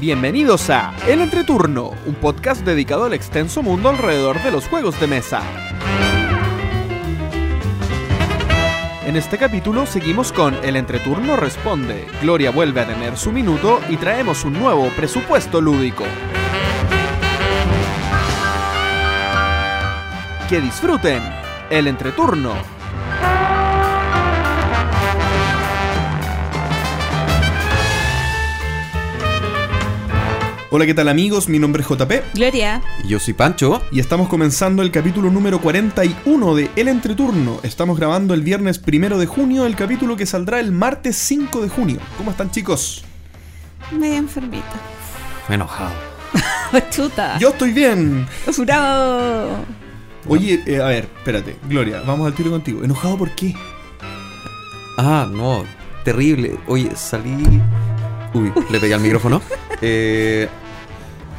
Bienvenidos a El Entreturno, un podcast dedicado al extenso mundo alrededor de los juegos de mesa. En este capítulo seguimos con El Entreturno Responde, Gloria vuelve a tener su minuto y traemos un nuevo presupuesto lúdico. Que disfruten El Entreturno. Hola, ¿qué tal amigos? Mi nombre es JP Gloria. Y Yo soy Pancho. y estamos comenzando el capítulo número 41 de El Entreturno. Estamos grabando el viernes primero de junio, el capítulo que saldrá el martes 5 de junio. ¿Cómo están chicos? Media enfermita. Enojado. Chuta. Yo estoy bien. Bravo. Oye, eh, a ver, espérate, Gloria, vamos al tiro contigo. ¿Enojado por qué? Ah, no. Terrible. Oye, salí. Uy, le pegué al micrófono. Eh,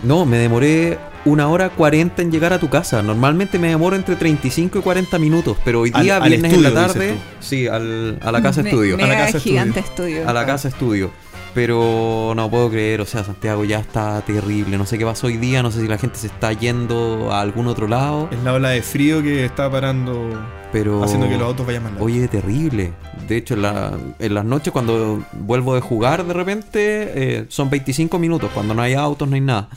no, me demoré una hora 40 en llegar a tu casa. Normalmente me demoro entre 35 y 40 minutos, pero hoy Al- día, al viernes en la tarde, sí, al- a la casa Me- estudio. A la casa gigante estudio. A la casa estudio. Pero no puedo creer, o sea, Santiago ya está terrible. No sé qué pasó hoy día, no sé si la gente se está yendo a algún otro lado, Es la ola de frío que está parando, pero... haciendo que los autos vayan más. Oye, terrible. De hecho, en, la- en las noches cuando vuelvo de jugar de repente eh, son 25 minutos. Cuando no hay autos, no hay nada.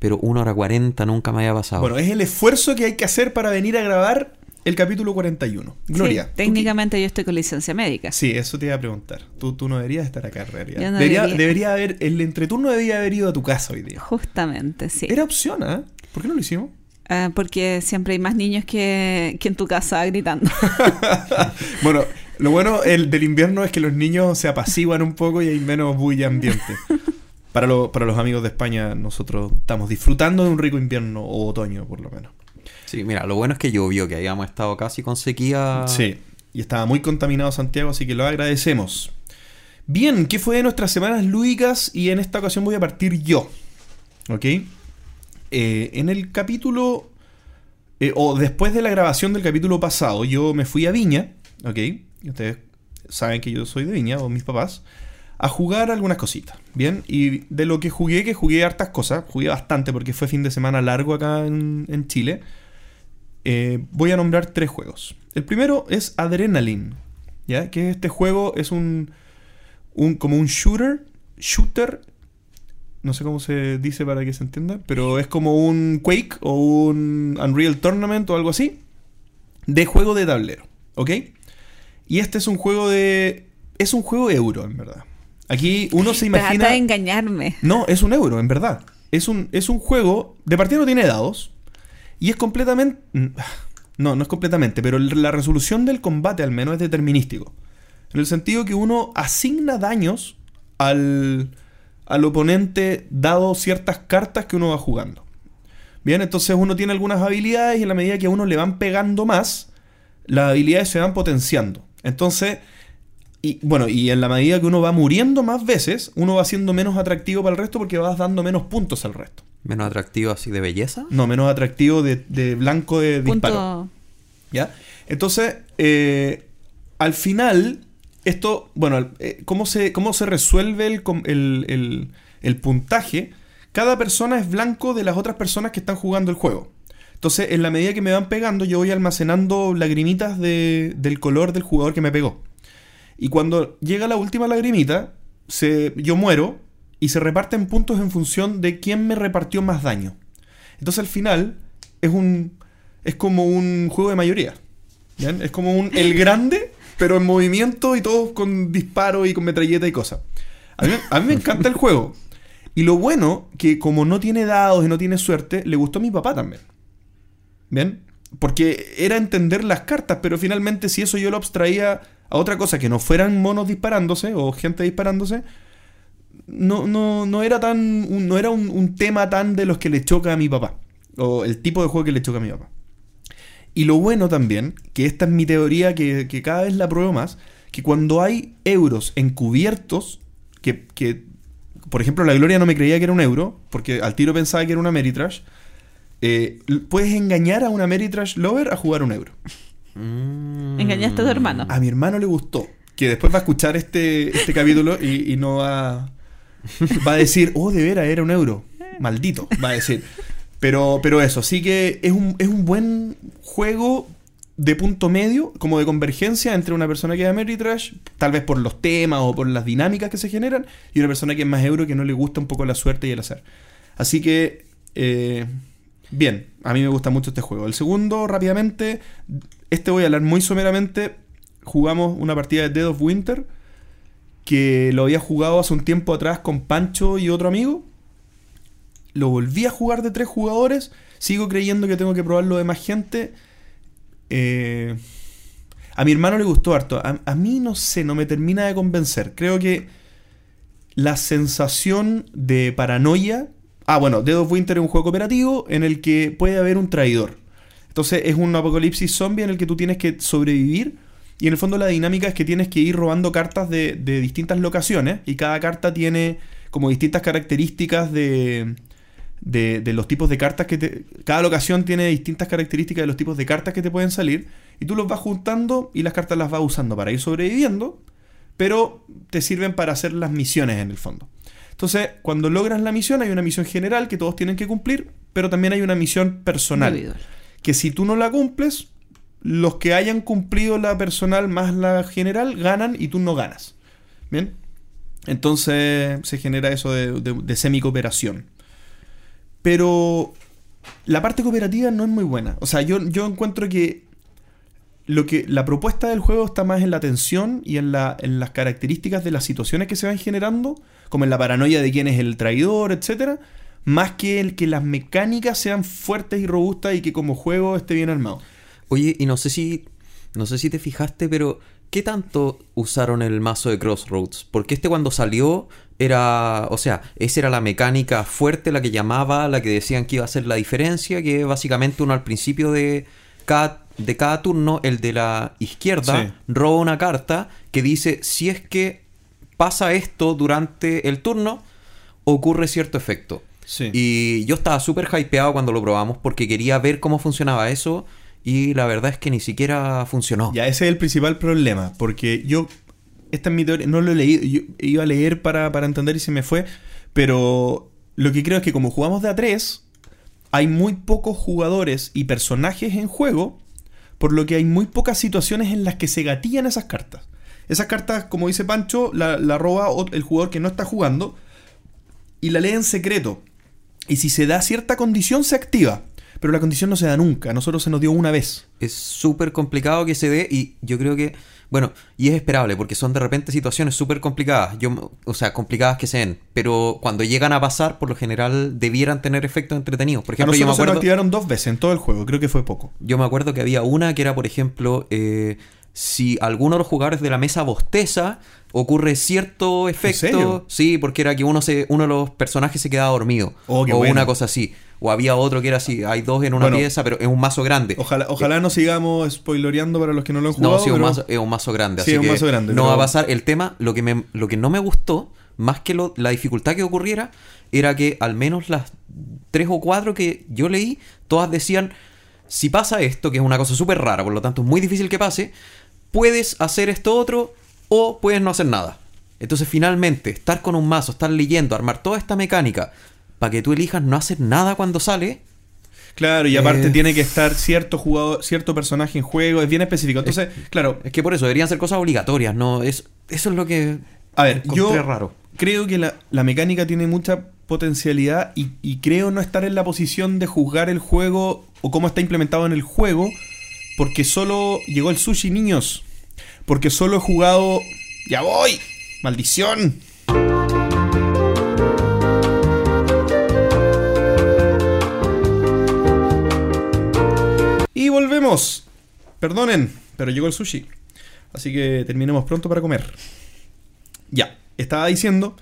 Pero 1 hora 40 nunca me había pasado. Bueno, es el esfuerzo que hay que hacer para venir a grabar el capítulo 41. Gloria. Sí, ¿tú técnicamente yo estoy con licencia médica. Sí, eso te iba a preguntar. Tú, tú no deberías estar acá en realidad. No debería, debería. debería haber, el entreturno debería haber ido a tu casa hoy día. Justamente, sí. Era opción, ¿ah? ¿Por qué no lo hicimos? Ah, porque siempre hay más niños que, que en tu casa gritando. Bueno, lo bueno el del invierno es que los niños se apaciguan un poco y hay menos bulla ambiente. Para, lo- para los amigos de España, nosotros estamos disfrutando de un rico invierno o otoño, por lo menos. Sí, mira, lo bueno es que llovió, que habíamos estado casi con sequía. Sí, y estaba muy contaminado Santiago, así que lo agradecemos. Bien, ¿qué fue de nuestras semanas lúdicas? Y en esta ocasión voy a partir yo. ¿Ok? Eh, en el capítulo, eh, o después de la grabación del capítulo pasado, yo me fui a Viña, ¿ok? Ustedes saben que yo soy de Viña, o mis papás, a jugar algunas cositas, ¿bien? Y de lo que jugué, que jugué hartas cosas, jugué bastante porque fue fin de semana largo acá en Chile, eh, voy a nombrar tres juegos. El primero es Adrenaline, ¿ya? Que este juego es un, un como un shooter, shooter, no sé cómo se dice para que se entienda, pero es como un Quake o un Unreal Tournament o algo así, de juego de tablero, ¿ok? Y este es un juego de... Es un juego euro, en verdad. Aquí uno se imagina... Trata de engañarme. No, es un euro, en verdad. Es un, es un juego. De partida no tiene dados. Y es completamente. No, no es completamente, pero la resolución del combate al menos es determinístico. En el sentido que uno asigna daños al, al oponente dado ciertas cartas que uno va jugando. Bien, entonces uno tiene algunas habilidades y en la medida que a uno le van pegando más, las habilidades se van potenciando. Entonces, y bueno, y en la medida que uno va muriendo más veces, uno va siendo menos atractivo para el resto porque vas dando menos puntos al resto. Menos atractivo así de belleza. No, menos atractivo de, de blanco de disparo. Punto. ¿Ya? Entonces, eh, al final, esto, bueno, eh, ¿cómo, se, ¿cómo se resuelve el, el- el- el puntaje? Cada persona es blanco de las otras personas que están jugando el juego. Entonces, en la medida que me van pegando, yo voy almacenando lagrimitas de- del color del jugador que me pegó. Y cuando llega la última lagrimita, se, yo muero y se reparten puntos en función de quién me repartió más daño. Entonces al final es un es como un juego de mayoría. ¿bien? Es como un el grande, pero en movimiento y todos con disparo y con metralleta y cosas. A mí, a mí me encanta el juego. Y lo bueno, que como no tiene dados y no tiene suerte, le gustó a mi papá también. ¿Bien? Porque era entender las cartas, pero finalmente si eso yo lo abstraía a otra cosa que no fueran monos disparándose o gente disparándose, no, no, no era tan. no era un, tema tan de los que le choca a mi papá. O el tipo de juego que le choca a mi papá. Y lo bueno también, que esta es mi teoría que, que cada vez la pruebo más, que cuando hay euros encubiertos, que, que, por ejemplo la Gloria no me creía que era un euro, porque al tiro pensaba que era una Meritrash, eh, puedes engañar a una Meritrash Lover a jugar un euro. Mm. Engañaste a tu hermano. A mi hermano le gustó, que después va a escuchar este, este capítulo y, y no va... va a decir, oh, de veras, era un euro. Maldito, va a decir. Pero, pero eso, sí que es un, es un buen juego de punto medio, como de convergencia entre una persona que es Ameritrash, tal vez por los temas o por las dinámicas que se generan, y una persona que es más euro que no le gusta un poco la suerte y el azar. Así que, eh, bien, a mí me gusta mucho este juego. El segundo, rápidamente, este voy a hablar muy someramente. Jugamos una partida de Dead of Winter, que lo había jugado hace un tiempo atrás con Pancho y otro amigo. Lo volví a jugar de tres jugadores. Sigo creyendo que tengo que probarlo de más gente. Eh, a mi hermano le gustó harto. A, a mí no sé, no me termina de convencer. Creo que la sensación de paranoia. Ah, bueno, Dead of Winter es un juego cooperativo en el que puede haber un traidor. Entonces es un apocalipsis zombie en el que tú tienes que sobrevivir. Y en el fondo la dinámica es que tienes que ir robando cartas de, de distintas locaciones. Y cada carta tiene como distintas características de, de, de los tipos de cartas que te... Cada locación tiene distintas características de los tipos de cartas que te pueden salir. Y tú los vas juntando y las cartas las vas usando para ir sobreviviendo. Pero te sirven para hacer las misiones en el fondo. Entonces, cuando logras la misión, hay una misión general que todos tienen que cumplir, pero también hay una misión personal. Que si tú no la cumples, los que hayan cumplido la personal más la general ganan y tú no ganas. ¿Bien? Entonces se genera eso de, de, semi-cooperación. Pero la parte cooperativa no es muy buena. O sea, yo, yo encuentro que lo que la propuesta del juego está más en la tensión y en, la, en las características de las situaciones que se van generando, como en la paranoia de quién es el traidor, etcétera, más que el que las mecánicas sean fuertes y robustas y que como juego esté bien armado. Oye, y no sé si. No sé si te fijaste, pero. ¿Qué tanto usaron el mazo de Crossroads? Porque este cuando salió era. O sea, esa era la mecánica fuerte, la que llamaba, la que decían que iba a ser la diferencia, que básicamente uno al principio de cada, de cada turno, el de la izquierda, Sí. roba una carta que dice: si es que pasa esto durante el turno, ocurre cierto efecto. Sí. Y yo estaba súper hypeado cuando lo probamos porque quería ver cómo funcionaba eso y la verdad es que ni siquiera funcionó. Ya, ese es el principal problema, porque yo, esta es mi teoría, no lo he leído, yo iba a leer para, para entender y se me fue, pero lo que creo es que como jugamos de a 3, hay muy pocos jugadores y personajes en juego, por lo que hay muy pocas situaciones en las que se gatillan esas cartas. Esas cartas, como dice Pancho, la, la roba el jugador que no está jugando y la lee en secreto. Y si se da cierta condición, se activa. Pero la condición no se da nunca. A nosotros se nos dio una vez. Es súper complicado que se dé y yo creo que, bueno, y es esperable porque son de repente situaciones súper complicadas, yo, o sea, complicadas que se den, pero cuando llegan a pasar, por lo general debieran tener efectos entretenidos. Por A ejemplo, yo me nosotros se nos acuerdo... activaron dos veces en todo el juego. Creo que fue poco. Yo me acuerdo que había una que era, por ejemplo, eh, si alguno de los jugadores de la mesa bosteza, ocurre cierto efecto. Sí, porque era que uno se, uno de los personajes se quedaba dormido. Oh, o bueno. una cosa así. O había otro que era así, hay dos en una Bueno. pieza, pero es un mazo grande. Ojalá, ojalá no sigamos spoiloreando para los que no lo han jugado. No, sí, es un mazo, es un mazo grande. Sí, así es un mazo grande, No pero- va a pasar. El tema, lo que, me, lo que no me gustó, más que lo- la dificultad que ocurriera, era que al menos las tres o cuatro que yo leí, todas decían, si pasa esto, que es una cosa súper rara, por lo tanto es muy difícil que pase, puedes hacer esto otro o puedes no hacer nada. Entonces finalmente, estar con un mazo, estar leyendo, armar toda esta mecánica, para que tú elijas no hacer nada cuando sale, Claro, y aparte Eh. tiene que estar cierto jugador, cierto personaje en juego, es bien específico. Entonces, claro, es que por eso deberían ser cosas obligatorias, ¿no? Es, eso es lo que... a ver, yo raro. creo que la, la mecánica tiene mucha potencialidad y, y creo no estar en la posición de juzgar el juego o cómo está implementado en el juego, porque solo llegó el sushi, niños. Porque solo he jugado. ¡Ya voy! ¡Maldición! Y volvemos. Perdonen, pero llegó el sushi. Así que terminemos pronto para comer. Ya, estaba diciendo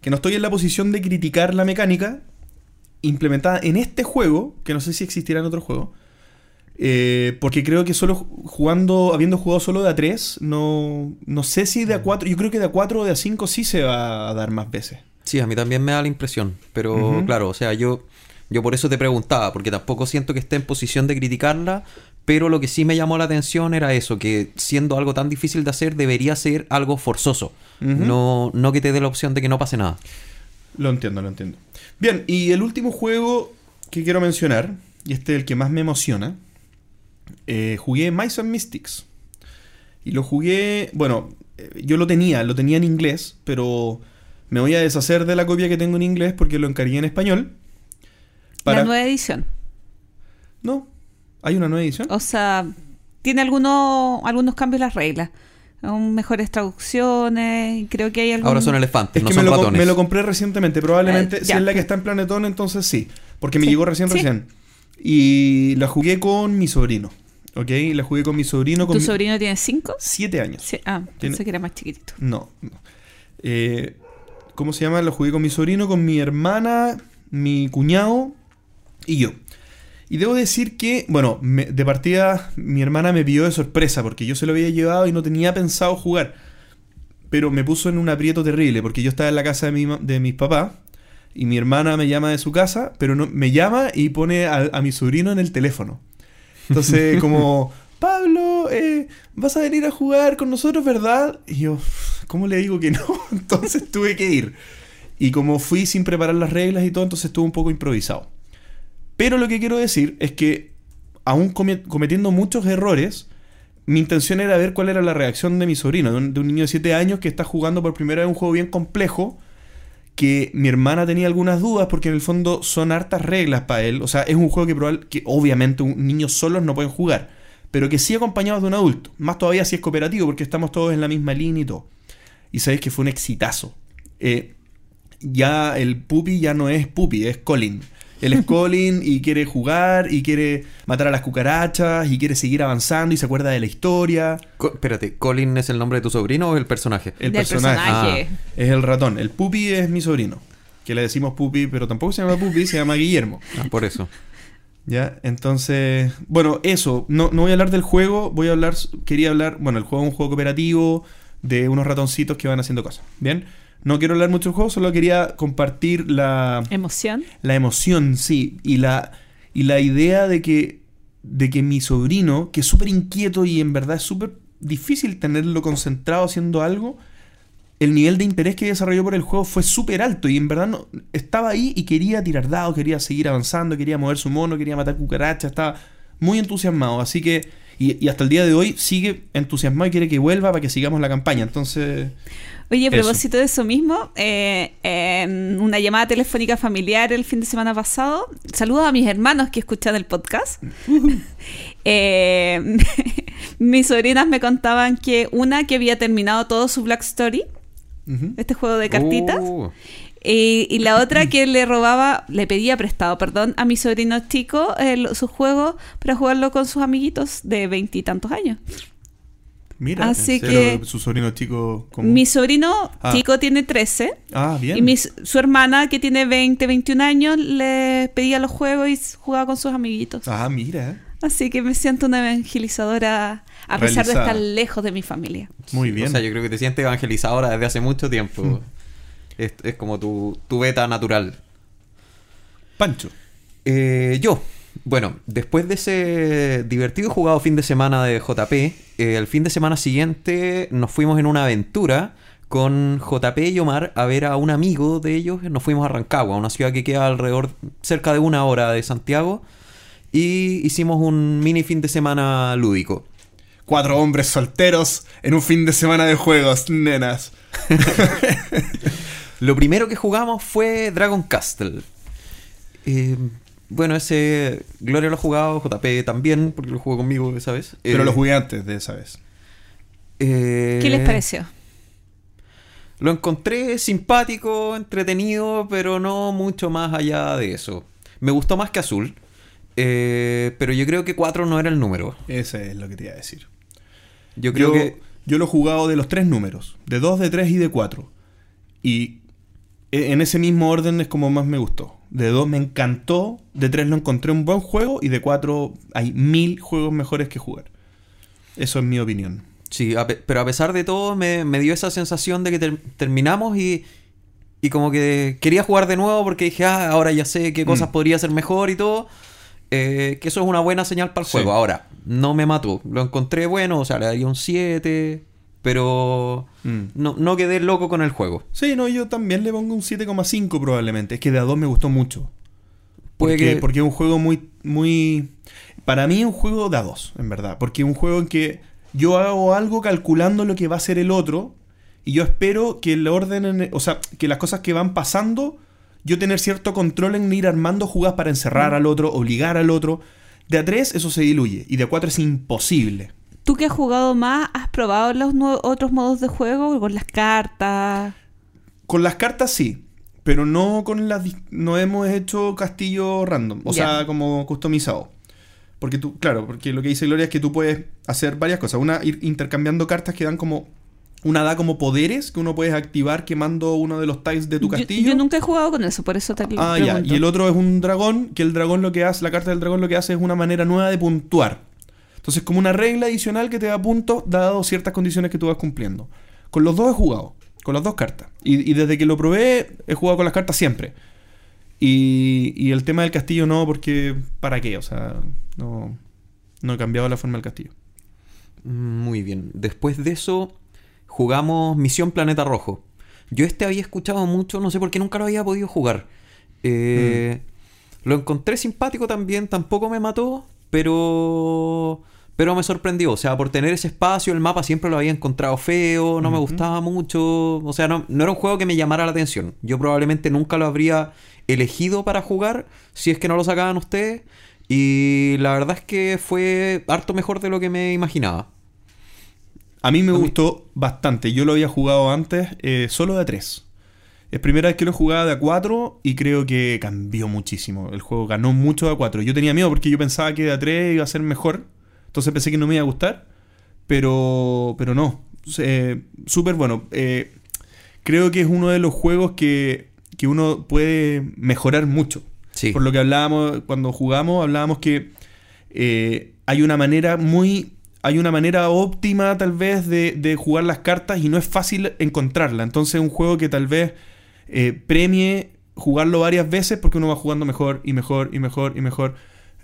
que no estoy en la posición de criticar la mecánica implementada en este juego, que no sé si existirá en otro juego. Eh, porque creo que solo ju- jugando, habiendo jugado solo de A3, no, no sé si de A4, yo creo que de A4 o de A5 sí se va a dar más veces. Sí, a mí también me da la impresión. Pero claro, o sea, yo, yo por eso te preguntaba, porque tampoco siento que esté en posición de criticarla, pero lo que sí me llamó la atención era eso, que siendo algo tan difícil de hacer, debería ser algo forzoso. No, no que te dé la opción de que no pase nada. Lo entiendo, lo entiendo. Bien, y el último juego que quiero mencionar, y este es el que más me emociona, eh, jugué Mice and Mystics. Y lo jugué, bueno, eh, yo lo tenía, lo tenía en inglés, pero me voy a deshacer de la copia que tengo en inglés porque lo encargué en español. La nueva edición. No, hay una nueva edición. O sea, tiene algunos, algunos cambios las reglas. Aún mejores traducciones. Creo que hay algún... Ahora son elefantes, Es no que son me, lo, me lo compré recientemente. Probablemente, Eh, si es la que está en Planetón, entonces sí. Porque me Sí, llegó recién, sí. recién. Y la jugué con mi sobrino. ¿Ok? La jugué con mi sobrino. Con ¿Tu mi- sobrino tiene cinco? Siete años. Sí. Ah, Tiene- pensé que era más chiquitito. No. no. Eh, ¿Cómo se llama? Lo jugué con mi sobrino, con mi hermana, mi cuñado y yo. Y debo decir que, bueno, me- de partida mi hermana me pidió de sorpresa porque yo se lo había llevado y no tenía pensado jugar. Pero me puso en un aprieto terrible porque yo estaba en la casa de, mi, de mis papás y mi hermana me llama de su casa, pero no, me llama y pone a, a mi sobrino en el teléfono. Entonces, como, Pablo, eh, vas a venir a jugar con nosotros, ¿verdad? Y yo, ¿cómo le digo que no? Entonces tuve que ir. Y como fui sin preparar las reglas y todo, entonces estuve un poco improvisado. Pero lo que quiero decir es que, aún come- cometiendo muchos errores, mi intención era ver cuál era la reacción de mi sobrino, de un, de un niño de 7 años que está jugando por primera vez un juego bien complejo, que mi hermana tenía algunas dudas porque en el fondo son hartas reglas para él. O sea, es un juego que, probable, que obviamente niños solos no pueden jugar, pero que sí acompañados de un adulto. Más todavía si es cooperativo porque estamos todos en la misma línea y todo. Y sabéis que fue un exitazo. Eh, ya el Pupi ya no es Pupi, es Colin. Él es Colin y quiere jugar y quiere matar a las cucarachas y quiere seguir avanzando y se acuerda de la historia. Co- espérate, ¿Colin es el nombre de tu sobrino o el personaje? El Del personaje, personaje. es el ratón. El Pupi es mi sobrino. Que le decimos Pupi, pero tampoco se llama Pupi, se llama Guillermo. Ah, por eso. ¿Ya? Entonces, bueno, eso. No, no voy a hablar del juego, voy a hablar, quería hablar, bueno, el juego es un juego cooperativo de unos ratoncitos que van haciendo cosas. ¿Bien? No quiero hablar mucho del juego, solo quería compartir la, Emoción. la emoción, sí, y la, y la idea de que, de que mi sobrino, que es súper inquieto y en verdad es súper difícil tenerlo concentrado haciendo algo, el nivel de interés que desarrolló por el juego fue súper alto y en verdad no, estaba ahí y quería tirar dados, quería seguir avanzando, quería mover su mono, quería matar cucarachas, estaba muy entusiasmado, así que, y, y hasta el día de hoy sigue entusiasmado y quiere que vuelva para que sigamos la campaña, entonces... Oye, a propósito de eso mismo, eh, una llamada telefónica familiar el fin de semana pasado, saludos a mis hermanos que escuchan el podcast. Eh, mis sobrinas me contaban que una que había terminado todo su Black Story, este juego de cartitas, Uh, y, y la otra que le robaba, le pedía prestado, perdón, a mi sobrino chico su juego para jugarlo con sus amiguitos de veintitantos años. Mira, Así pero que- su sobrino chico... ¿cómo? Mi sobrino Ah. chico tiene 13 Ah, bien. y mi- su hermana que tiene 20, 21 años le pedía los juegos y jugaba con sus amiguitos. Ah, mira. Así que me siento una evangelizadora a pesar de estar lejos de mi familia. Muy bien. O sea, yo creo que te sientes evangelizadora desde hace mucho tiempo. Es, es como tu, tu beta natural. Pancho. Eh, yo, bueno, después de ese divertido y jugado fin de semana de JP, eh, el fin de semana siguiente nos fuimos en una aventura con JP y Omar a ver a un amigo de ellos. Nos fuimos a Rancagua, una ciudad que queda alrededor, cerca de una hora de Santiago. Y hicimos un mini fin de semana lúdico. Cuatro hombres solteros en un fin de semana de juegos, nenas. Lo primero que jugamos fue Dragon Castle. Eh, bueno, ese Gloria lo ha jugado, JP también, porque lo jugó conmigo esa vez. Pero Eh, lo jugué antes de esa vez. eh, ¿Qué les pareció? Lo encontré simpático, entretenido, pero no mucho más allá de eso. Me gustó más que Azul, eh, pero yo creo que 4 no era el número. Ese es lo que te iba a decir. Yo creo yo, que... yo lo he jugado de los tres números. De dos, de tres y de cuatro. Y en ese mismo orden es como más me gustó. De dos me encantó. De tres lo encontré un buen juego. Y de cuatro hay mil juegos mejores que jugar. Eso es mi opinión. Sí, a pero a pesar de todo me, me dio esa sensación de que ter- terminamos y, y como que quería jugar de nuevo porque dije, ah, ahora ya sé qué cosas Mm. podría ser mejor y todo. Eh, que eso es una buena señal para el Sí. juego. Ahora, no me mató. Lo encontré bueno, o sea, le daría un 7, pero Mm. no, no quedé loco con el juego. Sí, no, yo también le pongo un 7,5 probablemente. Es que de a 2 me gustó mucho. Puede Porque, que- porque es un juego muy, muy... Para mí es un juego de a 2, en verdad. Porque es un juego en que yo hago algo calculando lo que va a hacer el otro y yo espero que el orden, en- o sea, que las cosas que van pasando, yo tener cierto control en ir armando jugadas para encerrar al otro, obligar al otro. De a 3 eso se diluye y de a 4 es imposible. Tú que has jugado más, ¿has probado los otros modos de juego con las cartas? Con las cartas sí, pero no con las... No hemos hecho castillo random, o sea, como customizado. Porque tú, claro, porque lo que dice Gloria es que tú puedes hacer varias cosas. Una, ir intercambiando cartas que dan como... Una da como poderes que uno puedes activar quemando uno de los tiles de tu castillo. Yo, nunca he jugado con eso, por eso te Ah, ya. Y el otro es un dragón, que el dragón lo que hace, la carta del dragón lo que hace es una manera nueva de puntuar. Entonces, como una regla adicional que te da puntos, dado ciertas condiciones que tú vas cumpliendo. Con los dos he jugado, con las dos cartas. Y, y desde que lo probé, he jugado con las cartas siempre. Y, y el tema del castillo no, porque ¿para qué? O sea, no, no he cambiado la forma del castillo. Muy bien. Después de eso, jugamos Misión Planeta Rojo. Yo este había escuchado mucho, no sé por qué nunca lo había podido jugar. Eh, Lo encontré simpático también, tampoco me mató, pero pero me sorprendió. O sea, por tener ese espacio, el mapa siempre lo había encontrado feo, no me gustaba mucho. O sea, no, no era un juego que me llamara la atención. Yo probablemente nunca lo habría elegido para jugar si es que no lo sacaban ustedes. Y la verdad es que fue harto mejor de lo que me imaginaba. A mí me A mí- gustó bastante. Yo lo había jugado antes eh, solo de 3. Es primera vez que lo jugaba de a 4 y creo que cambió muchísimo. El juego ganó mucho de a 4. Yo tenía miedo porque yo pensaba que de a 3 iba a ser mejor. Entonces pensé que no me iba a gustar. Pero, pero no. Eh, Súper bueno. Eh, creo que es uno de los juegos que, que uno puede mejorar mucho. Sí. Por lo que hablábamos cuando jugamos, hablábamos que eh, hay una manera muy. Hay una manera óptima, tal vez, de, de jugar las cartas y no es fácil encontrarla. Entonces, es un juego que tal vez eh, premie jugarlo varias veces porque uno va jugando mejor y mejor y mejor y mejor.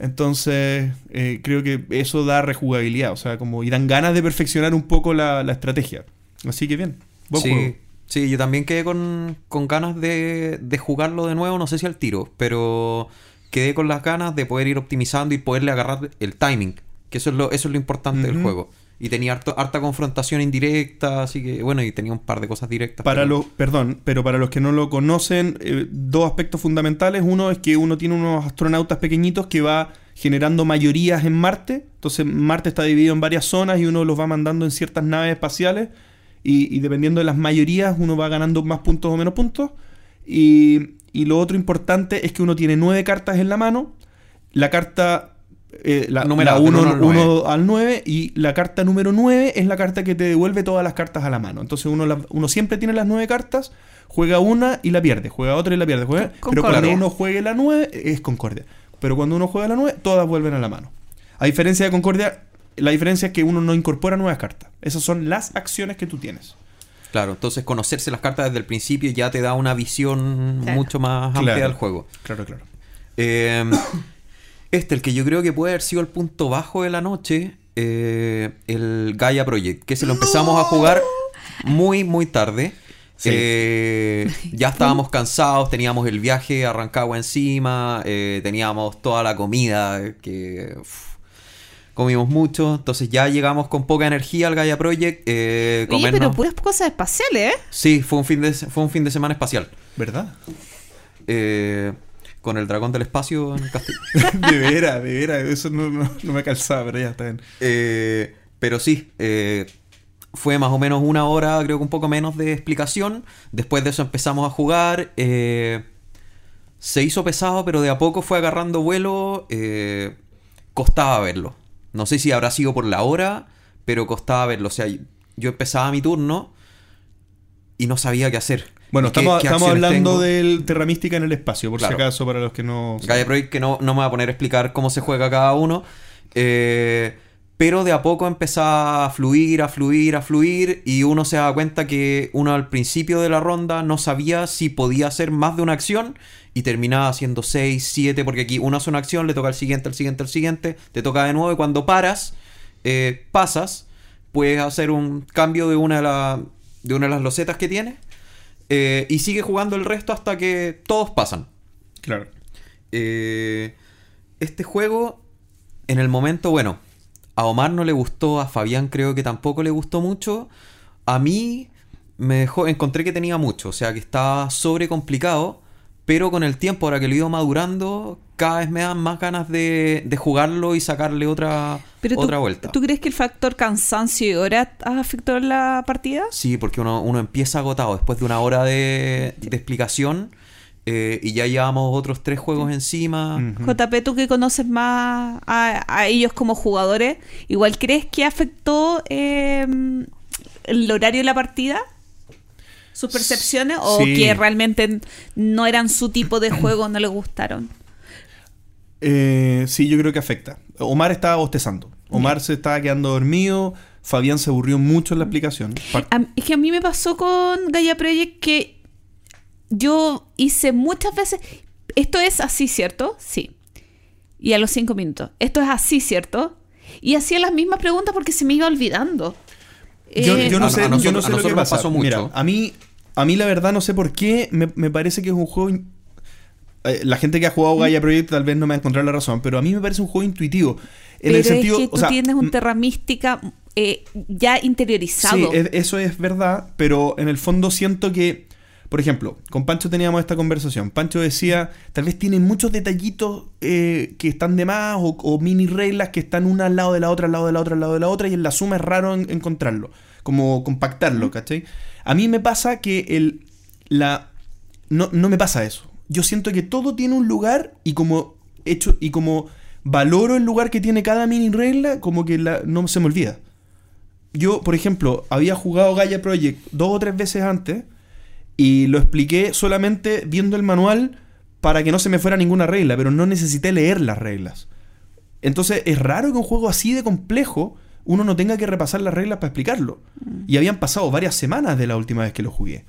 Entonces, eh, creo que eso da rejugabilidad. O sea, como y dan ganas de perfeccionar un poco la, la estrategia. Así que bien. Buen sí, juego. sí, yo también quedé con, con ganas de, de jugarlo de nuevo, no sé si al tiro, pero quedé con las ganas de poder ir optimizando y poderle agarrar el timing, que eso es lo, eso es lo importante del juego. Y tenía harto- harta confrontación indirecta, así que bueno, y tenía un par de cosas directas. Para pero- los, perdón, pero para los que no lo conocen, eh, dos aspectos fundamentales. Uno es que uno tiene unos astronautas pequeñitos que va generando mayorías en Marte. Entonces Marte está dividido en varias zonas y uno los va mandando en ciertas naves espaciales. Y, y dependiendo de las mayorías, uno va ganando más puntos o menos puntos. Y, y lo otro importante es que uno tiene nueve cartas en la mano. La carta... eh, la Numerada, la del uno- uno al nueve. uno al 9 y la carta número 9 es la carta que te devuelve todas las cartas a la mano. Entonces uno, la- uno siempre tiene las 9 cartas, juega una y la pierde, juega otra y la pierde. Juega, pero cuando uno juegue la 9 es concordia. Pero cuando uno juega la 9, todas vuelven a la mano. A diferencia de concordia, la diferencia es que uno no incorpora nuevas cartas. Esas son las acciones que tú tienes. Claro, entonces conocerse las cartas desde el principio ya te da una visión Claro. mucho más amplia Claro. del juego. Claro, claro. Eh, este, el que yo creo que puede haber sido el punto bajo de la noche, eh, el Gaia Project, que se lo empezamos a jugar muy, muy tarde. Sí. Eh, ya estábamos cansados, teníamos el viaje arrancado encima, eh, teníamos toda la comida que uf, comimos mucho, entonces ya llegamos con poca energía al Gaia Project. Eh, Oye, pero puras cosas espaciales, ¿eh? Sí, fue un fin de, fue un fin de semana espacial. ¿Verdad? Eh, con el dragón del espacio en castillo. de veras, de veras. Eso no, me calzaba, pero ya está bien. Eh, pero sí, eh, fue más o menos una hora, creo que un poco menos de explicación. Después de eso empezamos a jugar. eh, se hizo pesado, pero de a poco fue agarrando vuelo. costaba verlo. No sé si habrá sido por la hora, pero costaba verlo. O sea, yo empezaba mi turno y no sabía qué hacer. Bueno, ¿Y qué- estamos, qué estamos acciones hablando tengo? del Terra Mística en el espacio, por Claro. si acaso, para los que no... Gaia Project que no, no me va a poner a explicar cómo se juega cada uno. eh, pero de a poco empezaba a fluir, a fluir, a fluir. Y uno se daba cuenta que uno al principio de la ronda no sabía si podía hacer más de una acción. Y terminaba haciendo 6, 7. Porque aquí uno hace una acción, le toca al siguiente, al siguiente, al siguiente. Te toca de nuevo. Y cuando paras, eh, pasas. puedes hacer un cambio de una de, la- de una de las losetas que tienes eh, y sigue jugando el resto hasta que todos pasan. Claro. Eh, este juego, en el momento, bueno, a Omar no le gustó, a Fabián creo que tampoco le gustó mucho. A mí me dejó, encontré que tenía mucho, o sea que estaba sobre complicado, pero con el tiempo, ahora que lo he ido madurando, cada vez me dan más ganas de, de jugarlo y sacarle otra, Pero tú, otra vuelta. ¿Tú crees que el factor cansancio y hora afectó la partida? Sí, porque uno, uno empieza agotado después de una hora de, de explicación eh, y ya llevamos otros tres juegos encima. JP, tú que conoces más a, a ellos como jugadores, ¿igual crees que afectó eh, el horario de la partida? ¿Sus percepciones? ¿O Sí. que realmente no eran su tipo de juego, no les gustaron? Eh, sí, yo creo que afecta. Omar estaba bostezando. Omar se estaba quedando dormido. Fabián se aburrió mucho en la explicación. Par- A- es que a mí me pasó con Gaia Project que yo hice muchas veces. Esto es así, ¿cierto? Sí. Y a los cinco minutos. Esto es así, ¿cierto? Y hacía las mismas preguntas porque se me iba olvidando. Yo, Eh, yo no a- sé, a nosotros- yo no a sé lo que pasa. pasó mucho. Mira, a mí, a mí la verdad no sé por qué me, me parece que es un juego. eh, La gente que ha jugado Gaia Project tal vez no me va a encontrar la razón, pero a mí me parece un juego intuitivo. En pero el sentido, es que tú o sea, tienes un Terra Mística eh, ya interiorizado. Sí, es- eso es verdad, pero en el fondo siento que, por ejemplo, con Pancho teníamos esta conversación. Pancho decía, tal vez tiene muchos detallitos eh, que están de más o, o mini reglas que están una al lado de la otra, al lado de la otra, al lado de la otra, y en la suma es raro en- encontrarlo, como compactarlo, ¿cachai? A mí me pasa que el, la, no, no me pasa eso. Yo siento que todo tiene un lugar y como hecho y como valoro el lugar que tiene cada mini regla, como que la, no se me olvida. Yo, por ejemplo, había jugado Gaia Project dos o tres veces antes y lo expliqué solamente viendo el manual para que no se me fuera ninguna regla, pero no necesité leer las reglas. Entonces es raro que un juego así de complejo uno no tenga que repasar las reglas para explicarlo. Y habían pasado varias semanas de la última vez que lo jugué.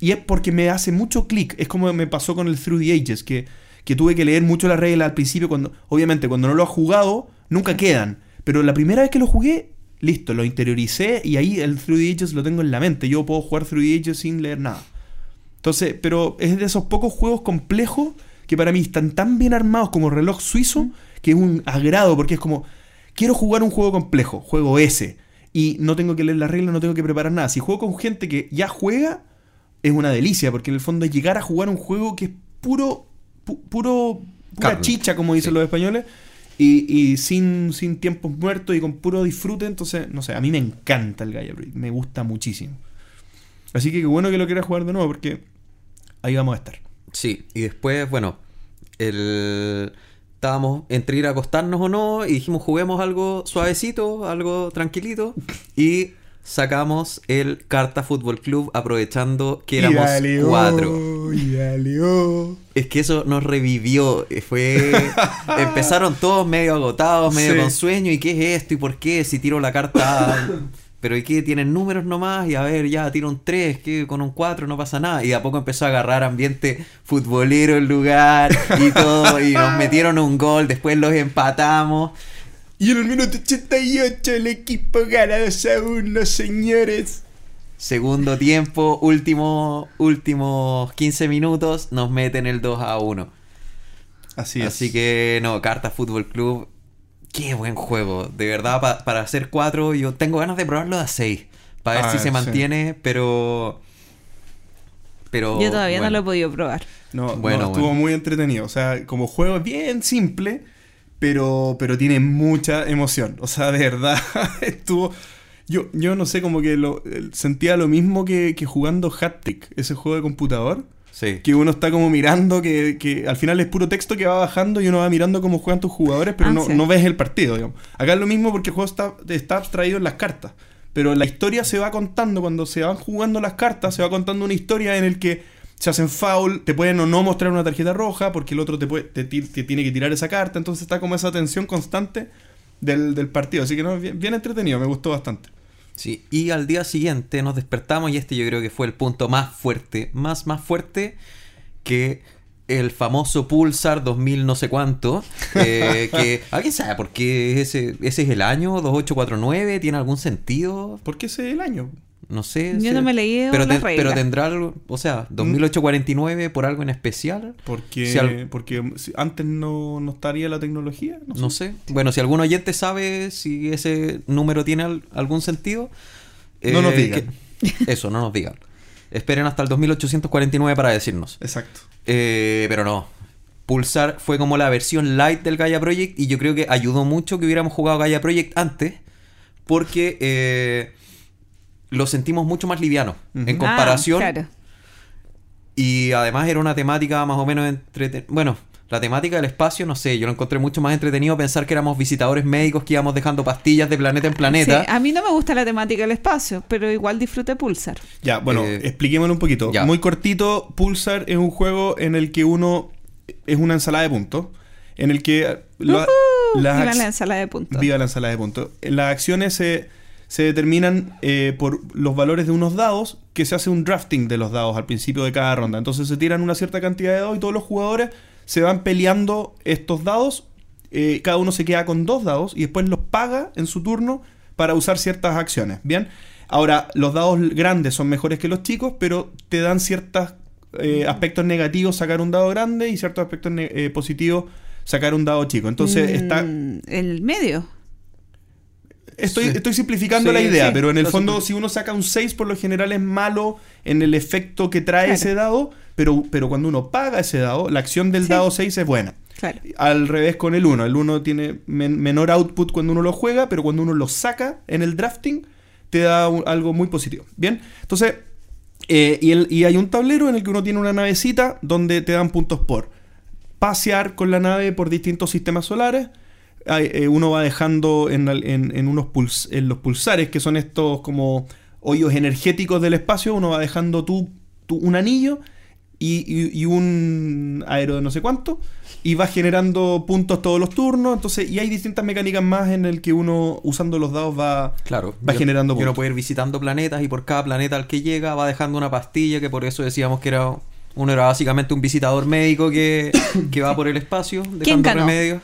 Y es porque me hace mucho clic. Es como me pasó con el Through the Ages, que, que tuve que leer mucho las reglas al principio. cuando Obviamente, cuando no lo has jugado, nunca quedan. Pero la primera vez que lo jugué, listo, lo interioricé y ahí el Through the Ages lo tengo en la mente. Yo puedo jugar Through the Ages sin leer nada. Entonces, pero es de esos pocos juegos complejos que para mí están tan bien armados como reloj suizo que es un agrado porque es como, quiero jugar un juego complejo, juego ese, y no tengo que leer las reglas, no tengo que preparar nada. Si juego con gente que ya juega, es una delicia porque en el fondo es llegar a jugar un juego que es puro, pu- puro, pura chicha, como dicen Sí. los españoles. Y, sin, sin tiempos muertos y con puro disfrute, entonces, no sé, a mí me encanta el Gaia Project, me gusta muchísimo. Así que qué bueno que lo quieras jugar de nuevo porque ahí vamos a estar. Sí, y después, bueno, el... estábamos entre ir a acostarnos o no y dijimos juguemos algo suavecito, algo tranquilito y sacamos el Carta Fútbol Club aprovechando que éramos cuatro. Y daleó. Es que eso nos revivió. eh, Fue. Empezaron todos medio agotados, medio Sí. con sueño. ¿Y qué es esto? ¿Y por qué? Si tiro la carta. Pero ¿y qué? Tienen números nomás. Y a ver, ya tiro un 3, que con un 4 no pasa nada. Y de a poco empezó a agarrar ambiente futbolero el lugar y todo. Y nos metieron un gol. Después los empatamos. Y en el minuto 88 el equipo gana 2 a 1, señores. Segundo tiempo, último, últimos 15 minutos, nos meten el 2 a 1. Así es. Así que no, Carta Fútbol Club, qué buen juego. De verdad, pa- para hacer 4, yo tengo ganas de probarlo a 6. Para ver Ah, si se sí. mantiene, pero. Pero. Yo todavía no lo he podido probar. No, no, Bueno, estuvo bueno. muy entretenido. O sea, como juego es bien simple, pero, pero tiene mucha emoción. O sea, de verdad, estuvo. Yo, yo no sé, como que lo, sentía lo mismo que, que jugando Hat-Trick, ese juego de computador. Sí. Que uno está como mirando, que, que al final es puro texto que va bajando y uno va mirando cómo juegan tus jugadores, pero Ah, no, sí. no ves el partido, digamos. Acá es lo mismo porque el juego está, está abstraído en las cartas. Pero la historia se va contando, cuando se van jugando las cartas, se va contando una historia en el que se hacen foul, te pueden o no mostrar una tarjeta roja, porque el otro te, puede, te, ti- te tiene que tirar esa carta, entonces está como esa tensión constante del, del partido. Así que no, bien, bien entretenido, me gustó bastante. Sí, y al día siguiente nos despertamos y este yo creo que fue el punto más fuerte, más, más fuerte, que el famoso Pulsar 2000 no sé cuánto. eh, que ¿Alguien sabe por qué ese, ese es el año 2849? ¿Tiene algún sentido? ¿Por qué ese es el año? No sé. Yo si- no me leí pero, pero tendrá algo, o sea, 2849 por algo en especial. Porque, Si al- porque antes no, no estaría la tecnología. No, No sé. Bueno, si algún oyente sabe si ese número tiene al- algún sentido. No nos digan. que- eso, no nos digan. Esperen hasta el 2849 para decirnos. Exacto. Eh, pero no. Pulsar fue como la versión light del Gaia Project y yo creo que ayudó mucho que hubiéramos jugado Gaia Project antes porque eh, lo sentimos mucho más liviano en comparación Ah, claro. y además era una temática más o menos entretenida. Bueno, la temática del espacio, no sé, yo lo encontré mucho más entretenido pensar que éramos visitadores médicos que íbamos dejando pastillas de planeta en planeta. Sí, a mí no me gusta la temática del espacio, pero igual disfruté Pulsar. Ya, bueno, Eh, expliquémoslo un poquito. ya. Muy cortito, Pulsar es un juego en el que uno es una ensalada de puntos. En el que lo- Uh, las viva la ensalada de puntos. Viva la ensalada de puntos. Las acciones se, se determinan eh, por los valores de unos dados, que se hace un drafting de los dados al principio de cada ronda. Entonces se tiran una cierta cantidad de dados y todos los jugadores se van peleando estos dados. Eh, cada uno se queda con dos dados y después los paga en su turno para usar ciertas acciones. Bien. Ahora, los dados grandes son mejores que los chicos, pero te dan ciertos aspectos negativos sacar un dado grande y ciertos aspectos eh, positivos sacar un dado chico. Entonces Mm, está El medio. Estoy, Sí. estoy simplificando Sí, la idea, sí, pero en el fondo, si uno saca un 6, por lo general es malo en el efecto que trae Claro. ese dado, pero, pero cuando uno paga ese dado, la acción del dado 6 es buena. Claro. Al revés con el 1. El 1 tiene men- menor output cuando uno lo juega, pero cuando uno lo saca en el drafting, te da un- algo muy positivo. Bien, entonces, eh, y, el- y hay un tablero en el que uno tiene una navecita donde te dan puntos por pasear con la nave por distintos sistemas solares. Hay, eh, uno va dejando en, al- en- en unos puls- en los pulsares, que son estos como hoyos energéticos del espacio, uno va dejando tú, tú un anillo y, y- y un aero de no sé cuánto, y va generando puntos todos los turnos. Entonces, y hay distintas mecánicas más en el que uno, usando los dados, va, Claro. va yo- generando Y uno puntos. puede ir visitando planetas y por cada planeta al que llega va dejando una pastilla que por eso decíamos que era uno era básicamente un visitador médico que, que va por el espacio dejando ganó? remedios.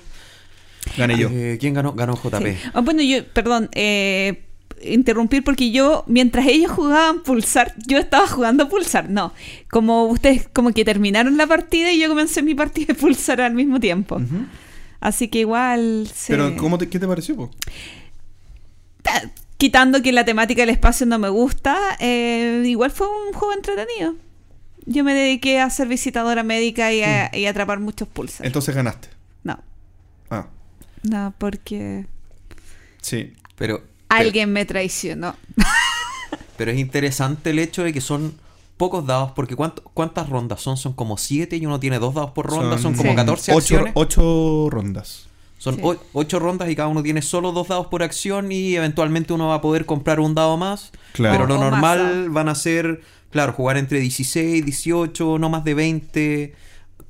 Gané yo. Eh, ¿Quién ganó? Ganó JP. Sí. Ah, bueno, yo, perdón, eh, interrumpir porque yo, mientras ellos jugaban Pulsar, yo estaba jugando Pulsar. No, como ustedes como que terminaron la partida y yo comencé mi partida de Pulsar al mismo tiempo. Así que igual... se- Pero, ¿cómo te- ¿qué te pareció? po? Ta- Quitando que la temática del espacio no me gusta, eh, igual fue un juego entretenido. Yo me dediqué a ser visitadora médica y a, y a atrapar muchos Pulsar. Entonces ganaste. No, Ah, no, porque sí. Pero, pero, alguien me traicionó. pero es interesante el hecho de que son pocos dados, porque ¿cuánto- ¿cuántas rondas son? Son como 7 y uno tiene dos dados por ronda, son, como Sí. 14 ocho, acciones. ocho rondas. Son Sí. 8 rondas y cada uno tiene solo dos dados por acción y eventualmente uno va a poder comprar un dado más. Claro. Pero lo O normal van a ser, claro, jugar entre 16, 18, no más de 20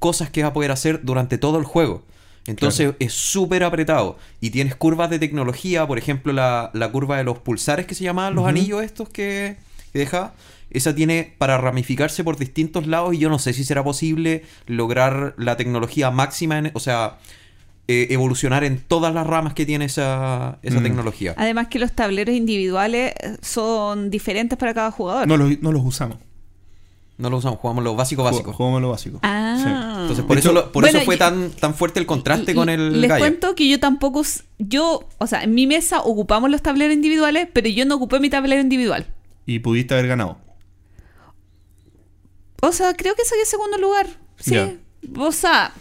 cosas que vas a poder hacer durante todo el juego. Entonces es súper apretado. Y tienes curvas de tecnología, por ejemplo, la, la curva de los pulsares que se llamaban los anillos estos que, que dejaba. Esa tiene para ramificarse por distintos lados y yo no sé si será posible lograr la tecnología máxima, en- o sea, eh, evolucionar en todas las ramas que tiene esa, esa Mm. tecnología. Además que los tableros individuales son diferentes para cada jugador. No los, no los usamos. No lo usamos, jugamos lo básico básico. Ju- Jugamos lo básico. Ah. Entonces, por, eso, lo- por Bueno, eso fue tan, tan fuerte el contraste con el Les Gaia. cuento que yo tampoco. Yo, o sea, en mi mesa ocupamos los tableros individuales, pero yo no ocupé mi tablero individual. Y pudiste haber ganado. O sea, creo que saqué segundo lugar. Sí. O sea,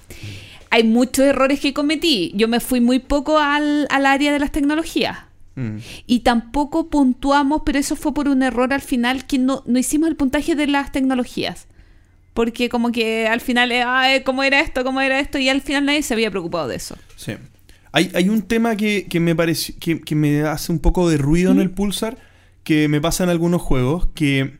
hay muchos errores que cometí. Yo me fui muy poco al, al área de las tecnologías. Mm. Y tampoco puntuamos, pero eso fue por un error al final que no, no hicimos el puntaje de las tecnologías. Porque como que al final, eh, ay, ¿cómo era esto? ¿Cómo era esto? Y al final nadie se había preocupado de eso. Sí. Hay, hay un tema que, que me parece que, que me hace un poco de ruido en el Pulsar, que me pasa en algunos juegos, que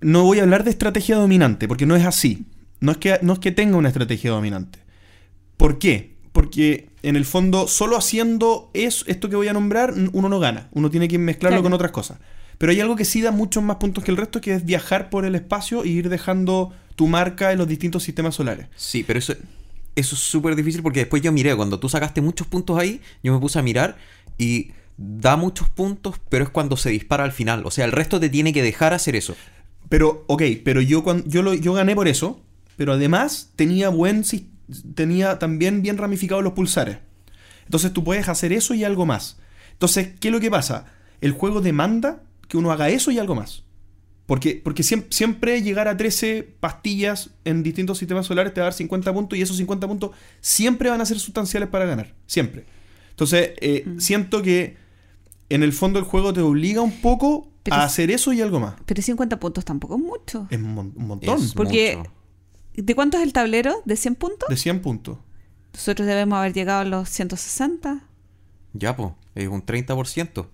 no voy a hablar de estrategia dominante, porque no es así. No es que, no es que tenga una estrategia dominante. ¿Por qué? Porque en el fondo, solo haciendo es, esto que voy a nombrar, uno no gana. Uno tiene que mezclarlo Claro. con otras cosas. Pero hay algo que sí da muchos más puntos que el resto, que es viajar por el espacio e ir dejando tu marca en los distintos sistemas solares. Sí, pero eso, eso es súper difícil porque después yo miré, cuando tú sacaste muchos puntos ahí, yo me puse a mirar y da muchos puntos, pero es cuando se dispara al final. O sea, el resto te tiene que dejar hacer eso. Pero, ok, pero yo, cuando, yo, lo, yo gané por eso, pero además tenía buen sis- tenía también bien ramificados los pulsares. Entonces tú puedes hacer eso y algo más. Entonces, ¿qué es lo que pasa? El juego demanda que uno haga eso y algo más. Porque, porque siem- siempre, llegar a 13 pastillas en distintos sistemas solares te va a dar 50 puntos y esos 50 puntos siempre van a ser sustanciales para ganar. Siempre. Entonces, eh, siento que en el fondo el juego te obliga un poco Pero a hacer eso y algo más. Pero 50 puntos tampoco es mucho. Es un, mon- un montón. Es Porque- mucho. ¿De cuánto es el tablero? ¿De 100 puntos? De 100 puntos. Nosotros debemos haber llegado a los 160. Ya, pues, es un 30%.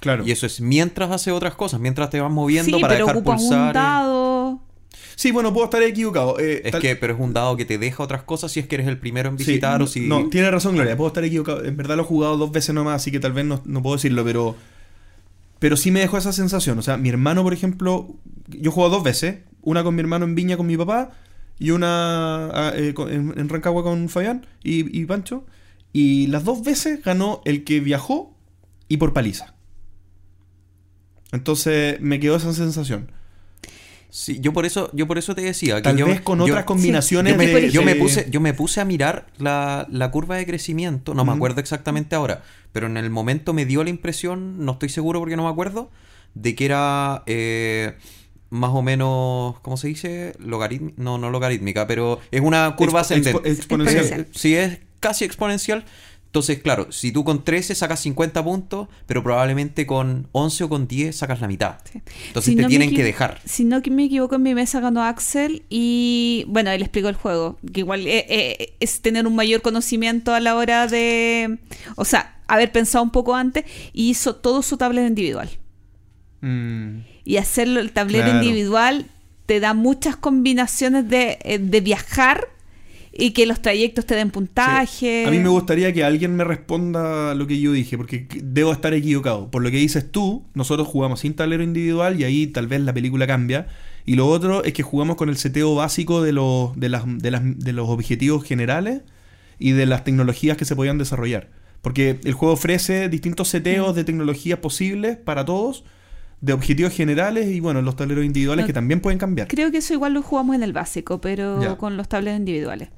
Claro. Y eso es mientras hace otras cosas, mientras te vas moviendo sí, para pero dejar ocupas un pulsar. dado. Sí, bueno, puedo estar equivocado. eh, Es tal- que, pero es un dado que te deja otras cosas si es que eres el primero en sí, visitar o si. No, tiene razón, Gloria. Puedo estar equivocado. En verdad lo he jugado dos veces nomás, así que tal vez no, no puedo decirlo, pero. Pero sí me dejó esa sensación. O sea, mi hermano, por ejemplo, yo he jugado dos veces. Una con mi hermano en Viña con mi papá y una ah, eh, en, en Rancagua con Fabián y, y Pancho. Y las dos veces ganó el que viajó y por paliza. Entonces me quedó esa sensación. Sí, yo por eso, yo por eso te decía que Tal yo, vez con yo- otras combinaciones yo me, de, yo me de- puse, yo me puse a mirar la, la curva de crecimiento, no me acuerdo exactamente ahora, pero en el momento me dio la impresión, no estoy seguro porque no me acuerdo, de que era eh, más o menos, ¿cómo se dice? Logarítmica, no, no logarítmica, pero es una curva expo- ascendente. expo- exponencial. Exponencial. Si es casi exponencial, entonces claro, si tú con 13 sacas 50 puntos, pero probablemente con 11 o con 10 sacas la mitad. Sí. Entonces Si te no tienen que dejar. Si no que me equivoco, en mi mesa ganó Axel y bueno, él explicó el juego, que igual eh, eh, es tener un mayor conocimiento a la hora de, o sea, haber pensado un poco antes y hizo todo su tablero individual. Mm. Y hacerlo el tablero Claro. individual te da muchas combinaciones de, eh, de viajar y que los trayectos te den puntaje. Sí. A mí me gustaría que alguien me responda lo que yo dije, porque debo estar equivocado. Por lo que dices tú, nosotros jugamos sin tablero individual y ahí tal vez la película cambia. Y lo otro es que jugamos con el seteo básico de los, de las, de las- de los objetivos generales y de las tecnologías que se podían desarrollar. Porque el juego ofrece distintos seteos de tecnologías posibles para todos, de objetivos generales y bueno, los tableros individuales No, que también pueden cambiar. Creo que eso igual lo jugamos en el básico, pero Ya. con los tableros individuales.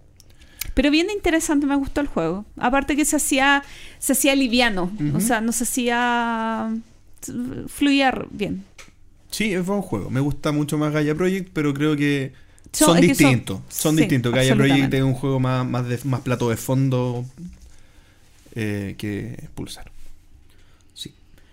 Pero bien interesante, me gustó el juego. Aparte que se hacía, se hacía liviano, o sea, no se hacía fluía bien. Sí, es buen juego. Me gusta mucho más Gaia Project, pero creo que Son- son, es que son- distintos. Son, sí, distintos. Gaia Project es un juego más, más, de, más plato de fondo eh, que Pulsar.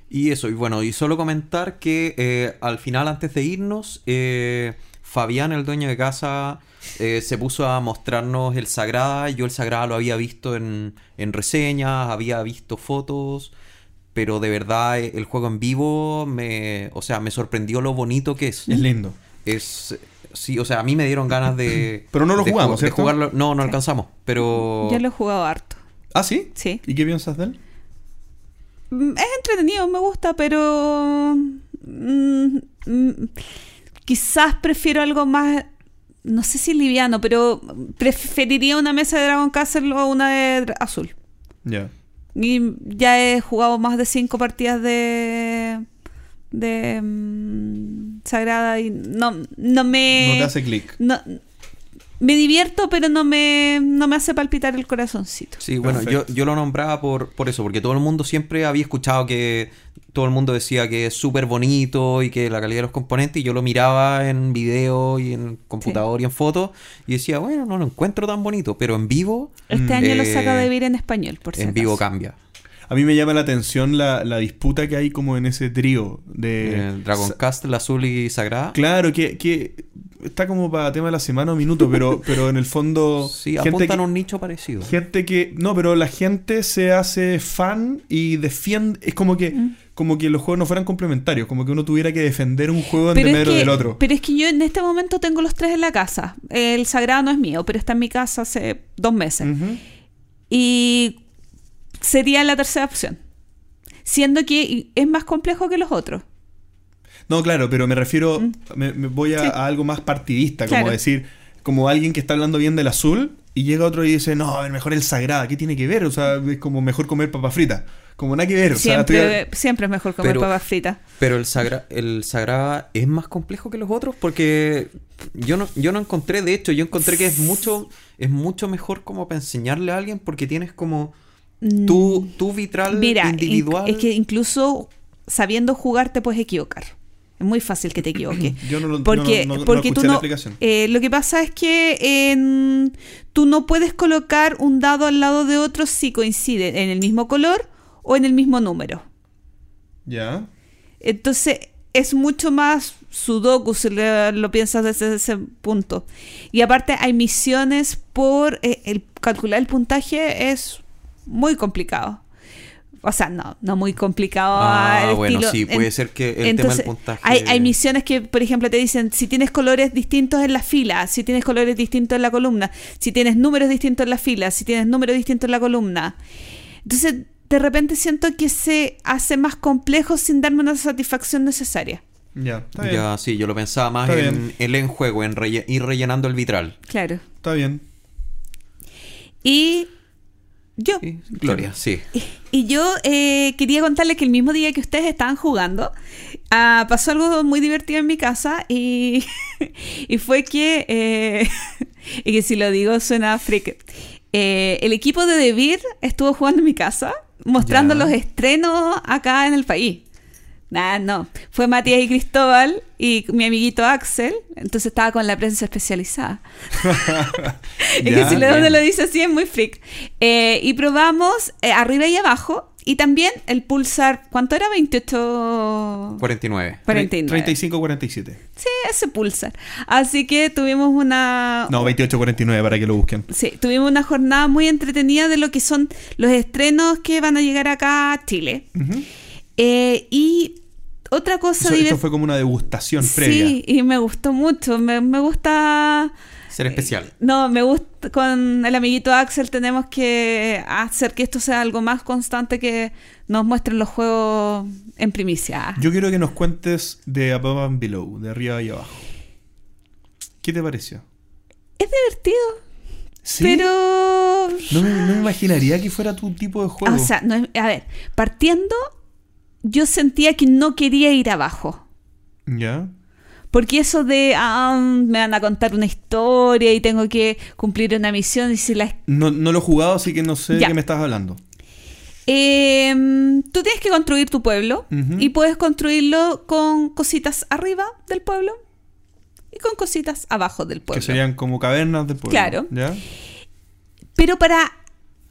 Y eso, y bueno, y solo comentar que eh, al final, antes de irnos, eh, Fabián, el dueño de casa, eh, se puso a mostrarnos el Sagrada. Yo el Sagrada lo había visto en, en reseñas, había visto fotos, pero de verdad el juego en vivo me, o sea, me sorprendió lo bonito que es. Es lindo. Es sí, o sea, a mí me dieron ganas de Pero no lo de jugamos, ju- de jugarlo. No, no alcanzamos, pero Yo lo he jugado harto. ¿Ah, sí? Sí. ¿Y qué piensas de él? Mm, Es entretenido, me gusta, pero mm, mm, quizás prefiero algo más, no sé si liviano, pero preferiría una mesa de Dragon Castle o una de azul. Ya. Y ya he jugado más de cinco partidas de de Sagrada y no, no me no te hace clic. no- me divierto, pero no me, no me hace palpitar el corazoncito. Sí, bueno, yo, yo lo nombraba por, por eso, porque todo el mundo siempre había escuchado que todo el mundo decía que es súper bonito y que la calidad de los componentes, y yo lo miraba en video y en computador y en fotos, y decía, bueno, no lo encuentro tan bonito, pero en vivo, Este Mm. año lo Eh, saca de vir en español, por si en vivo cambia. A mí me llama la atención la, la disputa que hay como en ese trío de... Eh, Dragon Sa- Castle, Azul y Sagrada. Claro, que, que está como para tema de la semana o minuto, pero, pero en el fondo... Sí, gente apuntan que- a un nicho parecido. Gente que. No, pero la gente se hace fan y defiende. Es como que. Mm. Como que los juegos no fueran complementarios. Como que uno tuviera que defender un juego en que, del otro. pero es que yo en este momento tengo los tres en la casa. El sagrado no es mío, pero está en mi casa hace dos meses. Y sería la tercera opción. Siendo que es más complejo que los otros. No, claro, pero me refiero, me, me voy a, Mm. Sí. a algo más partidista, como Claro. decir, como alguien que está hablando bien del azul y llega otro y dice, no, a ver, mejor el sagrada, ¿qué tiene que ver? O sea, es como mejor comer papa frita. Como nada que ver. O sea, Siempre, estoy- siempre es mejor comer Pero- papas fritas. Pero el Sagra, el Sagrada es más complejo que los otros porque yo no, yo no encontré, de hecho, yo encontré que es mucho, es mucho mejor como para enseñarle a alguien porque tienes como tu, tu vitral Mm. Mira, individual. in- es que incluso sabiendo jugar te puedes equivocar. Es muy fácil que te equivoques. Yo no lo- porque, no- porque tú no. eh, lo que pasa es que tú no puedes colocar un dado al lado de otro si coinciden en el mismo color o en el mismo número. Ya. Entonces es mucho más sudoku si lo piensas desde ese punto. Y aparte hay misiones por... eh, el calcular el puntaje es muy complicado. O sea, no, no muy complicado. Ah, bueno, estilo- sí, puede en- ser que el tema entonces, del puntaje. Hay, hay misiones que, por ejemplo, te dicen si tienes colores distintos en la fila, si tienes colores distintos en la columna, si tienes números distintos en la fila, si tienes números distintos en la columna. Entonces, de repente siento que se hace más complejo sin darme una satisfacción necesaria. Ya. Está bien. Ya, sí, yo lo pensaba más Está en el en juego, en relle- ir rellenando el vitral. Claro. Está bien. Y yo. Sí, Gloria, sí. Y yo eh, quería contarles que el mismo día que ustedes estaban jugando, ah, pasó algo muy divertido en mi casa y, y fue que, eh, y que si lo digo suena freak, Eh, el equipo de Devir estuvo jugando en mi casa, mostrando Ya. los estrenos acá en el país. Nah, no. Fue Matías y Cristóbal y mi amiguito Axel. Entonces estaba con la prensa especializada. Es que si lo, bien. uno lo dice así es muy freak. Eh, y probamos eh, arriba y abajo. Y también el pulsar, ¿cuánto era? 28... 49. 49. 35-47. Sí, ese pulsar. Así que tuvimos una... No, 28-49 para que lo busquen. Sí, tuvimos una jornada muy entretenida de lo que son los estrenos que van a llegar acá a Chile. Ujú. Eh, y otra cosa... Eso, esto fue como una degustación previa. Sí, y me gustó mucho. Me, me gusta... Ser especial. No, me gusta, con el amiguito Axel tenemos que hacer que esto sea algo más constante que nos muestren los juegos en primicia. Yo quiero que nos cuentes de Above and Below, de arriba y abajo. ¿Qué te pareció? Es divertido, ¿Sí? pero... No me, no me imaginaría que fuera tu tipo de juego. O sea, no es- a ver, partiendo, yo sentía que no quería ir abajo. ¿Ya? Porque eso de, ah, me van a contar una historia y tengo que cumplir una misión y si la No, no lo he jugado, así que no sé de qué me estás hablando. Eh, tú tienes que construir tu pueblo y puedes construirlo con cositas arriba del pueblo y con cositas abajo del pueblo. Que serían como cavernas de pueblo. Claro. ¿Ya? Pero para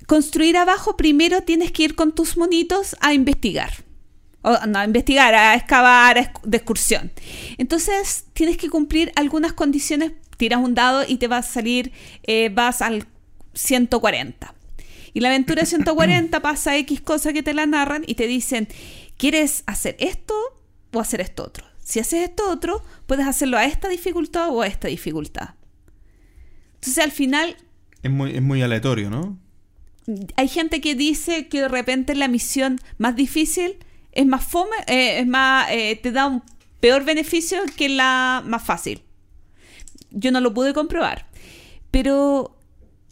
construir abajo primero tienes que ir con tus monitos a investigar. O, no, a investigar, a excavar, a de excursión. Entonces tienes que cumplir algunas condiciones. Tiras un dado y te va a salir, eh, vas al 140. Y la aventura 140 pasa X cosa que te la narran y te dicen, ¿quieres hacer esto o hacer esto otro? Si haces esto otro, puedes hacerlo a esta dificultad o a esta dificultad. Entonces al final Es muy, es muy aleatorio, ¿no? hay gente que dice que de repente la misión más difícil es más fome, eh, es más, eh, te da un peor beneficio que la más fácil. Yo no lo pude comprobar. Pero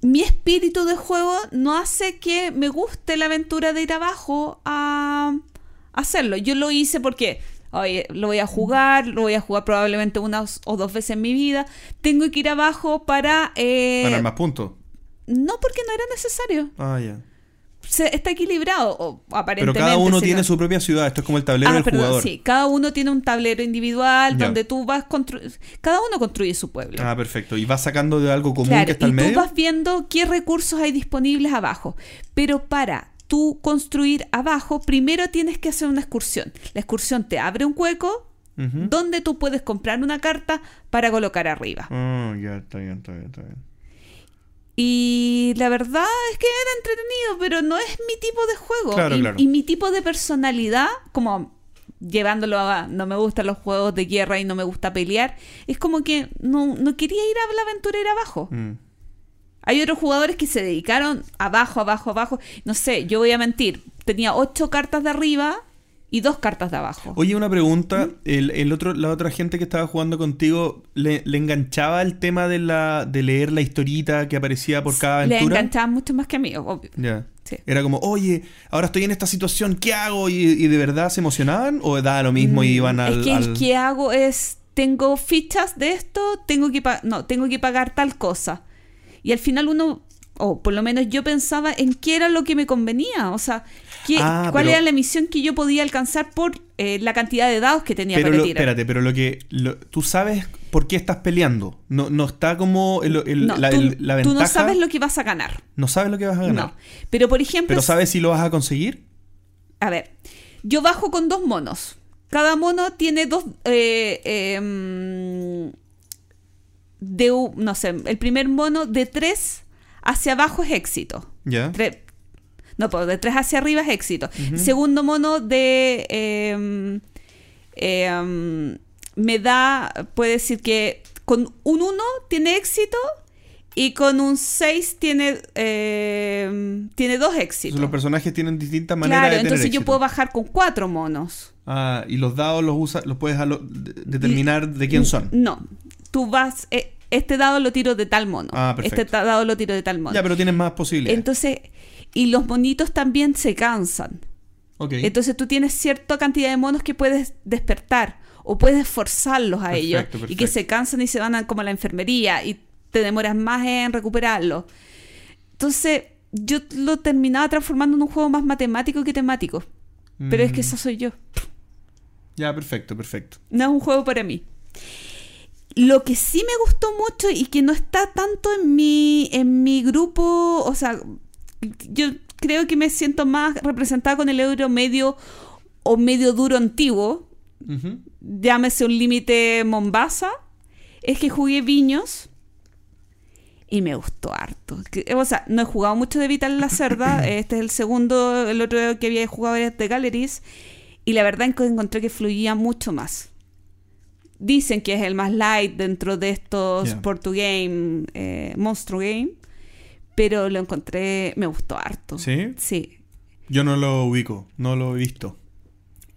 mi espíritu de juego no hace que me guste la aventura de ir abajo a hacerlo. Yo lo hice porque, oye, lo voy a jugar, lo voy a jugar probablemente una o dos veces en mi vida. Tengo que ir abajo para... eh, Ganar más puntos. no porque no era necesario Ah, ya. Se- está equilibrado, o Pero aparentemente. cada uno tiene su propia ciudad. Esto es como el tablero Ah, del perdón, jugador. sí, cada uno tiene un tablero individual donde tú vas cada uno construye su pueblo. Ah, perfecto. Y vas sacando de algo común Claro, que está y al tú medio. vas viendo qué recursos hay disponibles abajo. Pero para tú construir abajo, primero tienes que hacer una excursión. La excursión te abre un hueco donde tú puedes comprar una carta para colocar arriba. Ah, ya, está bien, está bien, está bien. Y la verdad es que era entretenido, pero no es mi tipo de juego. Claro, y, claro. y mi tipo de personalidad, como llevándolo a no me gustan los juegos de guerra y no me gusta pelear, es como que no, no quería ir a la aventura ir abajo. Mm. Hay otros jugadores que se dedicaron abajo, abajo, abajo. No sé, yo voy a mentir. Tenía ocho cartas de arriba y dos cartas de abajo. Oye, una pregunta. El, el otro, la otra gente que estaba jugando contigo, ¿le, le enganchaba el tema de, la, de leer la historita que aparecía por cada Le aventura? enganchaban mucho más que a mí, obvio. Ya. Sí. Era como, oye, ahora estoy en esta situación, ¿qué hago? ¿Y, y de verdad se emocionaban? ¿O daba lo mismo y iban al...? Mm, es que al- el que hago es, tengo fichas de esto, tengo que, no, tengo que pagar tal cosa. Y al final uno, o por lo menos yo pensaba en qué era lo que me convenía. O sea, qué- Ah, cuál pero- era la misión que yo podía alcanzar por eh, la cantidad de dados que tenía Pero para lo- tirar. espérate, pero lo que... lo- tú sabes por qué estás peleando. No, no está como el- el- no, la, tú, el- la tú ventaja... no sabes lo que vas a ganar. No sabes lo que vas a ganar. No. Pero por ejemplo, Pero sabes si lo vas a conseguir. A ver, yo bajo con dos monos. Cada mono tiene dos. eh, de, u- no sé, el primer mono de tres hacia abajo es éxito. Ya. Tre- no, pues de tres hacia arriba es éxito. Segundo mono de. em, em, me da. Puede decir que con un 1 tiene éxito y con un 6 tiene. em, tiene dos éxitos. Los personajes tienen distintas maneras Claro, de tener entonces yo éxito. puedo bajar con cuatro monos. Ah, y los dados los usa, los puedes determinar de quién son. No, tú vas, eh, este dado lo tiro de tal mono. Ah, perfecto. Este dado lo tiro de tal mono. Ya, pero tienes más posibilidades. Entonces, y los monitos también se cansan. Ok. Entonces tú tienes cierta cantidad de monos que puedes despertar o puedes forzarlos a Perfecto, ellos y perfecto. que se cansan y se van a, como a la enfermería y te demoras más en recuperarlos. Entonces yo lo terminaba transformando en un juego más matemático que temático. Pero es que Mm. esa soy yo. Ya, perfecto, perfecto. No es un juego para mí. Lo que sí me gustó mucho y que no está tanto en mi, en mi grupo, o sea, yo creo que me siento más representada con el euro medio o medio duro antiguo, llámese un límite Mombasa, es que jugué Viños y me gustó harto. Que- O sea, no he jugado mucho de Vital la Cerda, este es el segundo, el otro que había jugado era de Galleries, y la verdad es que encontré que fluía mucho más. Dicen que es el más light dentro de estos Ya. Portu Game, eh, Monstro Game, pero lo encontré, me gustó harto. ¿Sí? Sí. Yo no lo ubico, no lo he visto.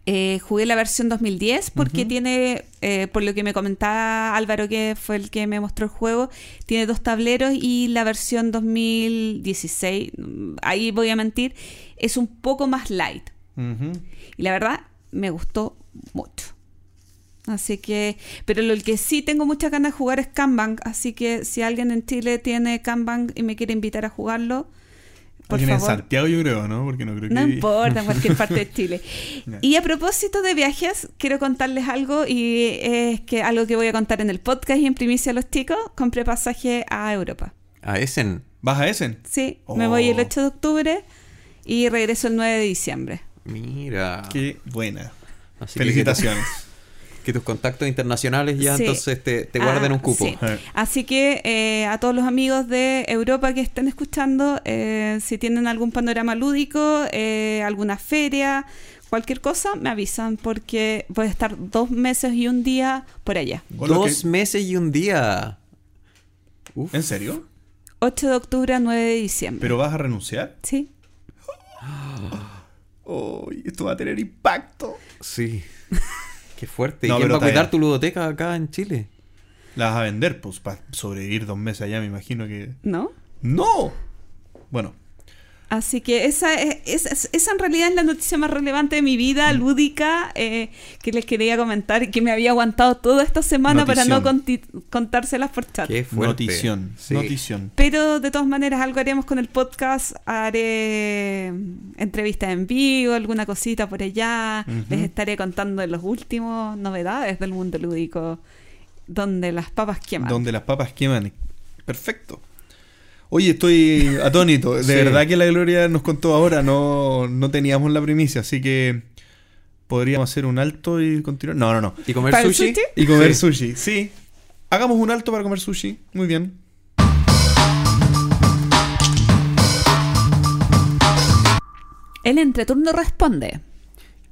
Eh, jugué la versión 2010 porque tiene, eh, por lo que me comentaba Álvaro, que fue el que me mostró el juego, tiene dos tableros y la versión 2016, mm, ahí voy a mentir, es un poco más light. Y la verdad, me gustó mucho. Así que, pero lo que sí tengo muchas ganas de jugar es Kanban, así que si alguien en Chile tiene Kanban y me quiere invitar a jugarlo, por Alguien en favor. Santiago yo creo, ¿no? Porque no creo No que... importa, en cualquier parte de Chile. Y a propósito de viajes, quiero contarles algo y es que algo que voy a contar en el podcast y en primicia a los chicos, compré pasaje a Europa. A Essen. ¿Vas a Essen? Sí, me voy el 8 de octubre y regreso el 9 de diciembre. Mira. Qué buena. Así Felicitaciones. Que, tus contactos internacionales ya Sí. entonces te, te Ah, guarden un cupo. sí. Eh. Así que eh, a todos los amigos de Europa que estén escuchando, eh, si tienen algún panorama lúdico, eh, alguna feria, cualquier cosa, me avisan porque voy a estar dos meses y un día por allá. Dos que- meses y un día. Uf. ¿En serio? 8 de octubre a 9 de diciembre. ¿Pero vas a renunciar? Sí. Oh, esto va a tener impacto. Sí. Qué fuerte. No, ¿Y quién va a cuidar tu ludoteca acá en Chile? La vas a vender, pues, para sobrevivir dos meses allá, me imagino que... ¿No? ¡No! Bueno, Así que esa, es- esa, esa en realidad es la noticia más relevante de mi vida Mm. lúdica eh, que les quería comentar y que me había aguantado toda esta semana para no contárselas por chat. Qué fuerte. notición. Sí. Notición. Pero de todas maneras algo haremos con el podcast, haré entrevistas en vivo, alguna cosita por allá, les estaré contando de los últimos novedades del mundo lúdico, donde las papas queman. Donde las papas queman. Perfecto. Oye, estoy atónito. De Sí. verdad que la Gloria nos contó ahora. No, no teníamos la primicia, así que podríamos hacer un alto y continuar. No, no, no. ¿Y comer ¿Para el sushi? sushi? Y comer Sí. sushi, sí. Hagamos un alto para comer sushi. Muy bien. El entreturno responde.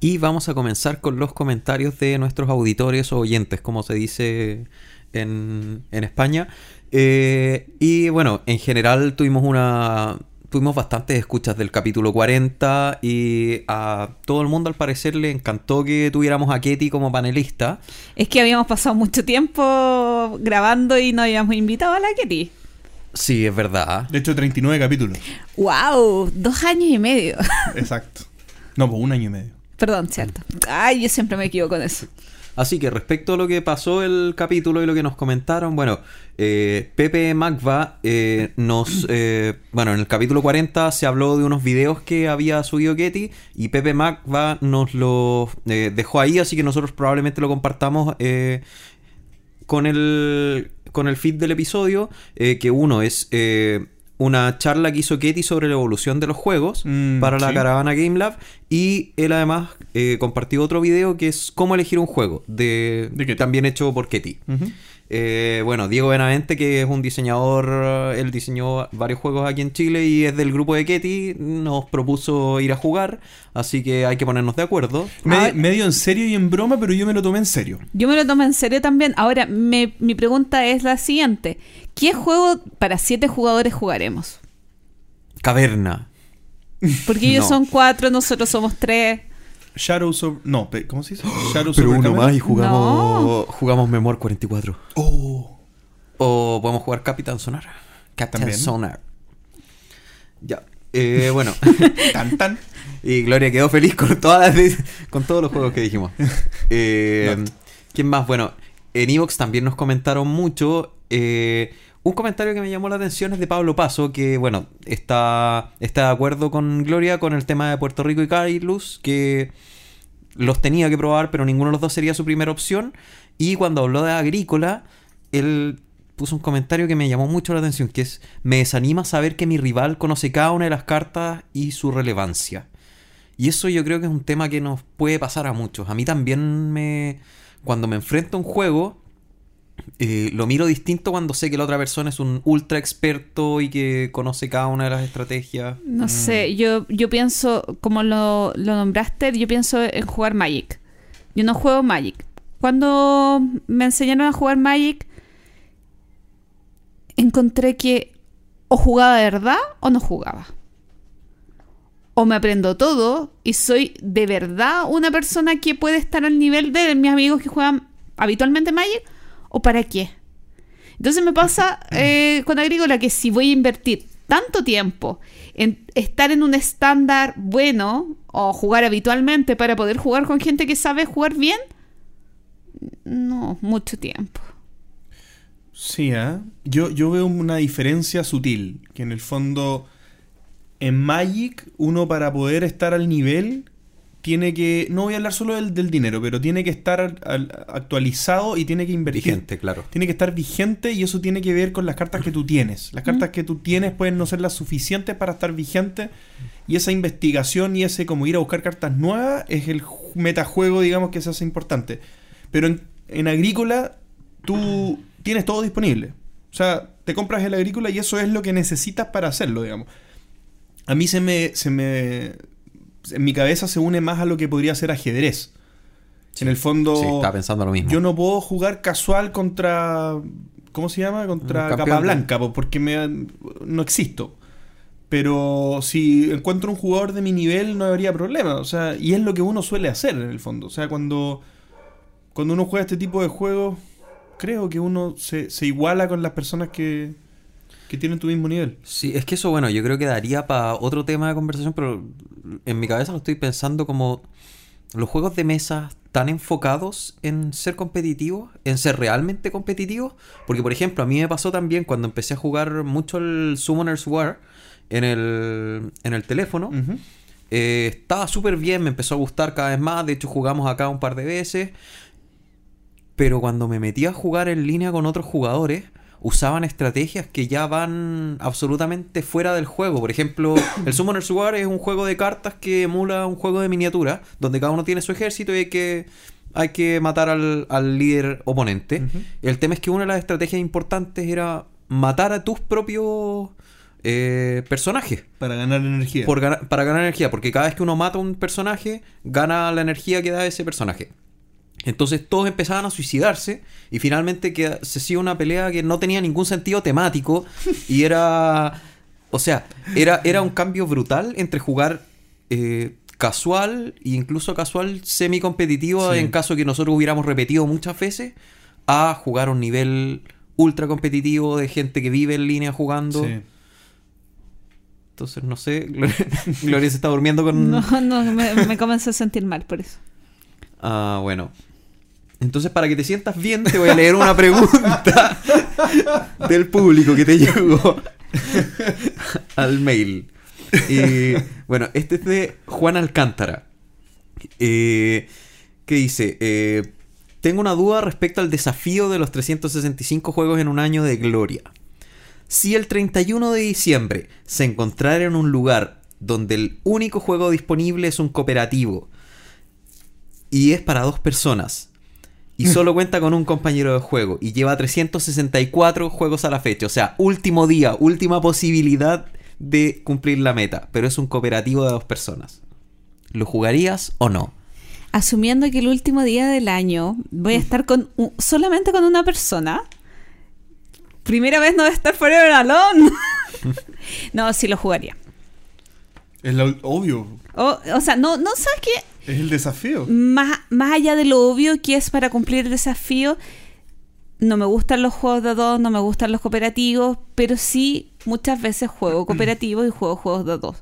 Y vamos a comenzar con los comentarios de nuestros auditores o oyentes, como se dice en, en España. Eh, y bueno, en general tuvimos una, tuvimos bastantes escuchas del capítulo 40 y a todo el mundo al parecer le encantó que tuviéramos a Ketty como panelista. Es que habíamos pasado mucho tiempo grabando y no habíamos invitado a la Ketty. Sí, es verdad. De hecho, 39 capítulos. ¡Wow! Dos años y medio. Exacto. No, pues un año y medio. Perdón, cierto. Ay, yo siempre me equivoco con eso. Así que respecto a lo que pasó el capítulo y lo que nos comentaron, bueno, eh, Pepe Magva eh, nos... eh, bueno, en el capítulo 40 se habló de unos videos que había subido Getty y Pepe Magva nos lo eh, dejó ahí, así que nosotros probablemente lo compartamos con el con el feed del episodio, que uno es una charla que hizo Ketty sobre la evolución de los juegos Mm, para la sí. caravana Game Lab y él además eh, compartió otro video que es cómo elegir un juego de, De también hecho por Ketty. Eh, bueno, Diego Benavente, que es un diseñador, él diseñó varios juegos aquí en Chile y es del grupo de Ketty, nos propuso ir a jugar, así que hay que ponernos de acuerdo. Medio, Ahora- medio en serio y en broma, pero yo me lo tomé en serio. Yo me lo tomo en serio también. Ahora, me- mi pregunta es la siguiente. ¿Qué juego para siete jugadores jugaremos? Caverna. Porque ellos No. son cuatro, nosotros somos tres. Shadows of... No, ¿cómo se dice? Shadows Pero uno más y jugamos, jugamos Memor 44. Oh. O podemos jugar Capitán Sonar. Captain También. Sonar. Ya. Eh, bueno. Tan, tan. y Gloria quedó feliz con todas las- con todos los juegos que dijimos. Eh. ¿Quién más? Bueno, en Evox también nos comentaron mucho. eh, un comentario que me llamó la atención es de Pablo Paso, que bueno, está, está de acuerdo con Gloria con el tema de Puerto Rico y Carlos, que los tenía que probar, pero ninguno de los dos sería su primera opción. Y cuando habló de Agrícola, él puso un comentario que me llamó mucho la atención, que es, me desanima saber que mi rival conoce cada una de las cartas y su relevancia. Y eso yo creo que es un tema que nos puede pasar a muchos. A mí también me... Cuando me enfrento a un juego, eh, lo miro distinto cuando sé que la otra persona es un ultra experto y que conoce cada una de las estrategias. No sé, yo, yo pienso, como lo, lo nombraste, yo pienso en jugar Magic. Yo no juego Magic. Cuando me enseñaron a jugar Magic, encontré que o jugaba de verdad o no jugaba. O me aprendo todo y soy de verdad una persona que puede estar al nivel de mis amigos que juegan habitualmente Magic, o para qué. Entonces me pasa eh, con Agrícola que si voy a invertir tanto tiempo en estar en un estándar bueno o jugar habitualmente para poder jugar con gente que sabe jugar bien, no, mucho tiempo. Sí, ¿eh? yo, yo veo una diferencia sutil, que en el fondo en Magic uno para poder estar al nivel tiene que, no voy a hablar solo del, del dinero, pero tiene que estar al- al- actualizado y tiene que invertir. Vigente, claro. Tiene que estar vigente y eso tiene que ver con las cartas que tú tienes. Las cartas que tú tienes pueden no ser las suficientes para estar vigente y esa investigación y ese como ir a buscar cartas nuevas es el ju- metajuego, digamos, que se hace importante. Pero en, en agrícola tú tienes todo disponible. O sea, te compras el agrícola y eso es lo que necesitas para hacerlo, digamos. A mí se me, se me... En mi cabeza se une más a lo que podría ser ajedrez. En el fondo... Sí, estaba pensando lo mismo. Yo no puedo jugar casual contra. ¿Cómo se llama? Contra capa blanca, po, porque me, no existo. Pero si encuentro un jugador de mi nivel, no habría problema. O sea, y es lo que uno suele hacer en el fondo. O sea, cuando, cuando uno juega este tipo de juegos, creo que uno se, se iguala con las personas que, que tienen tu mismo nivel. Sí, es que eso, bueno, yo creo que daría para otro tema de conversación, pero en mi cabeza lo estoy pensando como los juegos de mesa tan enfocados en ser competitivos, en ser realmente competitivos, porque por ejemplo, a mí me pasó también cuando empecé a jugar mucho el Summoner's War en el, en el teléfono, eh, estaba súper bien, me empezó a gustar cada vez más, de hecho jugamos acá un par de veces, pero cuando me metí a jugar en línea con otros jugadores, usaban estrategias que ya van absolutamente fuera del juego. Por ejemplo, el Summoner's War es un juego de cartas que emula un juego de miniatura, donde cada uno tiene su ejército y hay que, hay que matar al, al líder oponente. El tema es que una de las estrategias importantes era matar a tus propios eh, personajes. Para ganar energía. Por para ganar energía, porque cada vez que uno mata a un personaje, gana la energía que da ese personaje. Entonces todos empezaban a suicidarse y finalmente que se hacía una pelea que no tenía ningún sentido temático y era O sea, era, era un cambio brutal entre jugar eh, casual e incluso casual semi-competitivo Sí. en caso que nosotros hubiéramos repetido muchas veces a jugar a un nivel ultra competitivo de gente que vive en línea jugando. Sí. Entonces, no sé, Gloria, Gloria se está durmiendo con... No, no, me, me comencé a sentir mal por eso. Ah, bueno. Entonces, para que te sientas bien, te voy a leer una pregunta del público que te llegó al mail. Y, bueno, este es de Juan Alcántara. Eh, que dice, eh, tengo una duda respecto al desafío de los 365 juegos en un año de gloria. Si el 31 de diciembre se encontrara en un lugar donde el único juego disponible es un cooperativo y es para dos personas y solo cuenta con un compañero de juego y lleva 364 juegos a la fecha, o sea, último día, última posibilidad de cumplir la meta, pero es un cooperativo de dos personas. ¿Lo jugarías o no? Asumiendo que el último día del año voy a estar con solamente con una persona. Primera vez no voy a estar forever alone. no, sí lo jugaría. Es lo obvio. O, o sea, no, no sabes qué. Es el desafío. Más, más allá de lo obvio que es para cumplir el desafío, no me gustan los juegos de dos, no me gustan los cooperativos, pero sí muchas veces juego cooperativo y juego juegos de dos.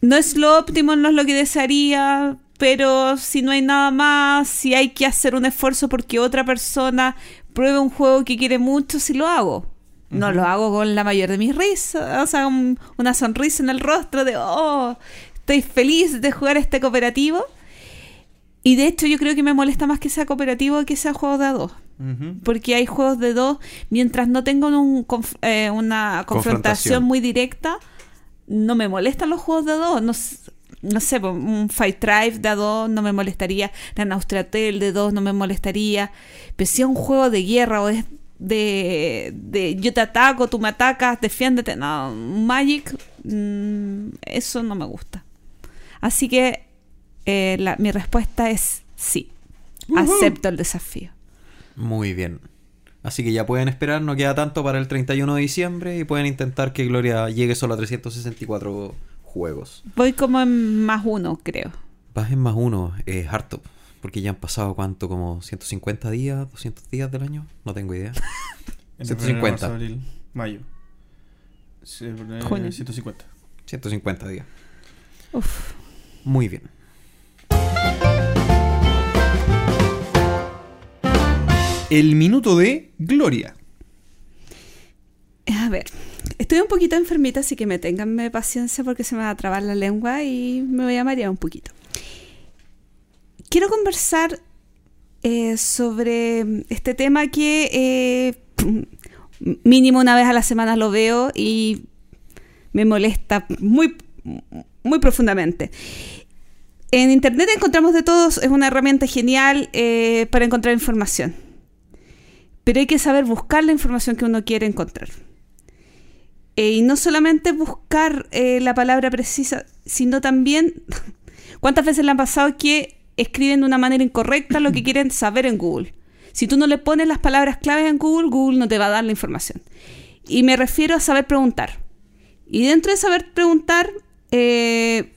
No es lo óptimo, no es lo que desearía, pero si no hay nada más, si hay que hacer un esfuerzo porque otra persona pruebe un juego que quiere mucho, sí lo hago. No lo hago con la mayor de mis risas, o sea, un- una sonrisa en el rostro de, oh, estoy feliz de jugar este cooperativo. Y de hecho yo creo que me molesta más que sea cooperativo que sea juego de a dos. Porque hay juegos de dos, mientras no tengan un conf- eh, una confrontación Confrontación. muy directa, no me molestan los juegos de a dos. No, no sé, un Fight Drive de a dos no me molestaría, la Naustratel de dos no me molestaría. Pero si es un juego de guerra o es de, de yo te ataco, tú me atacas, defiéndete, no, Magic, mm, eso no me gusta. Así que eh, la- mi respuesta es sí, acepto el desafío. Muy bien. Así que ya pueden esperar, no queda tanto para el 31 de diciembre y pueden intentar que Gloria llegue solo a 364 juegos. Voy como en más uno, creo. Vas en más uno, es harto. Porque ya han pasado cuánto, como 150 días, 200 días del año, no tengo idea. Enero, 150. febrero, marzo, abril, mayo. Sí, eh, Junio. 150. 150 días. Uf. Muy bien. El minuto de Gloria. A ver, estoy un poquito enfermita, así que me tenganme paciencia porque se me va a trabar la lengua y me voy a marear un poquito. Quiero conversar eh, sobre este tema que eh, mínimo una vez a la semana lo veo y me molesta muy, muy profundamente. En Internet encontramos de todos, es una herramienta genial eh, para encontrar información. Pero hay que saber buscar la información que uno quiere encontrar. Y no solamente buscar la palabra precisa, sino también cuántas veces le han pasado que escriben de una manera incorrecta lo que quieren saber en Google. Si tú no le pones las palabras claves en Google, Google no te va a dar la información. Y me refiero a saber preguntar. Y dentro de saber preguntar, eh,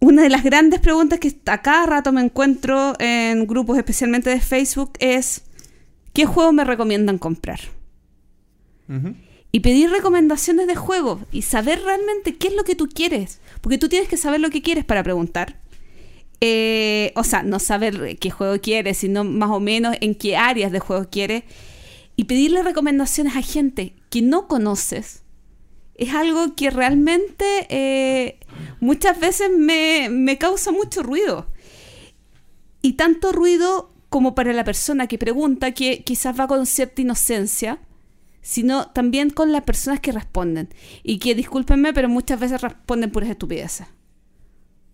una de las grandes preguntas que a cada rato me encuentro en grupos, especialmente de Facebook, es ¿qué juego me recomiendan comprar? Y pedir recomendaciones de juegos y saber realmente qué es lo que tú quieres. Porque tú tienes que saber lo que quieres para preguntar. Eh, o sea, no saber qué juego quieres, sino más o menos en qué áreas de juego quieres. Y pedirle recomendaciones a gente que no conoces. Es algo que realmente eh, muchas veces me, me causa mucho ruido. Y tanto ruido como para la persona que pregunta, que quizás va con cierta inocencia, sino también con las personas que responden. Y que, discúlpenme, pero muchas veces responden puras estupideces.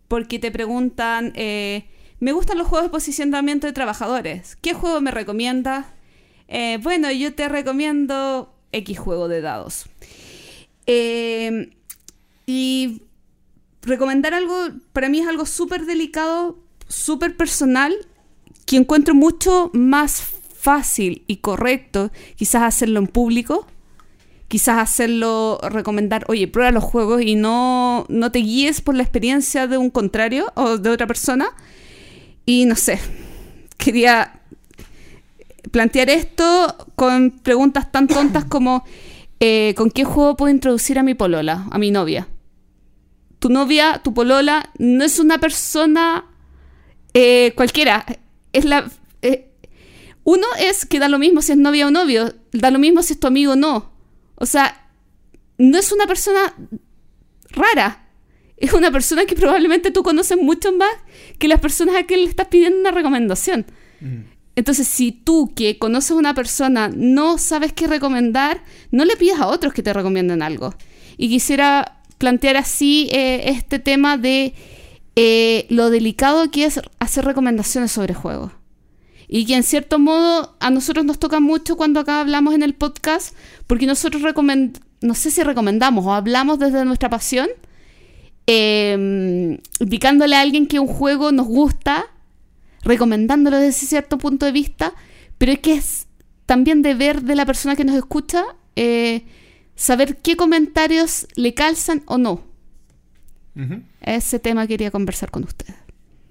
Porque te preguntan, eh, me gustan los juegos de posicionamiento de trabajadores. ¿Qué juego me recomiendas? Eh, bueno, yo te recomiendo X juego de dados. Eh, y recomendar algo, para mí es algo súper delicado, súper personal, que encuentro mucho más fácil y correcto quizás hacerlo en público quizás hacerlo, recomendar, oye, prueba los juegos y no, no te guíes por la experiencia de un contrario o de otra persona. Y no sé, quería plantear esto con preguntas tan tontas como eh, ¿con qué juego puedo introducir a mi polola, a mi novia? Tu novia, tu polola, no es una persona eh, cualquiera. Es la. eh, uno es que da lo mismo si es novia o novio, da lo mismo si es tu amigo o no. O sea, no es una persona rara. Es una persona que probablemente tú conoces mucho más que las personas a que le estás pidiendo una recomendación. Entonces, si tú que conoces a una persona no sabes qué recomendar, no le pidas a otros que te recomienden algo. Y quisiera plantear así eh, este tema de eh, lo delicado que es hacer recomendaciones sobre juegos. Y que en cierto modo a nosotros nos toca mucho cuando acá hablamos en el podcast, porque nosotros no sé si recomendamos o hablamos desde nuestra pasión, eh, indicándole a alguien que un juego nos gusta, recomendándolo desde cierto punto de vista, pero es que es también deber de la persona que nos escucha eh, saber qué comentarios le calzan o no. Ese tema quería conversar con ustedes.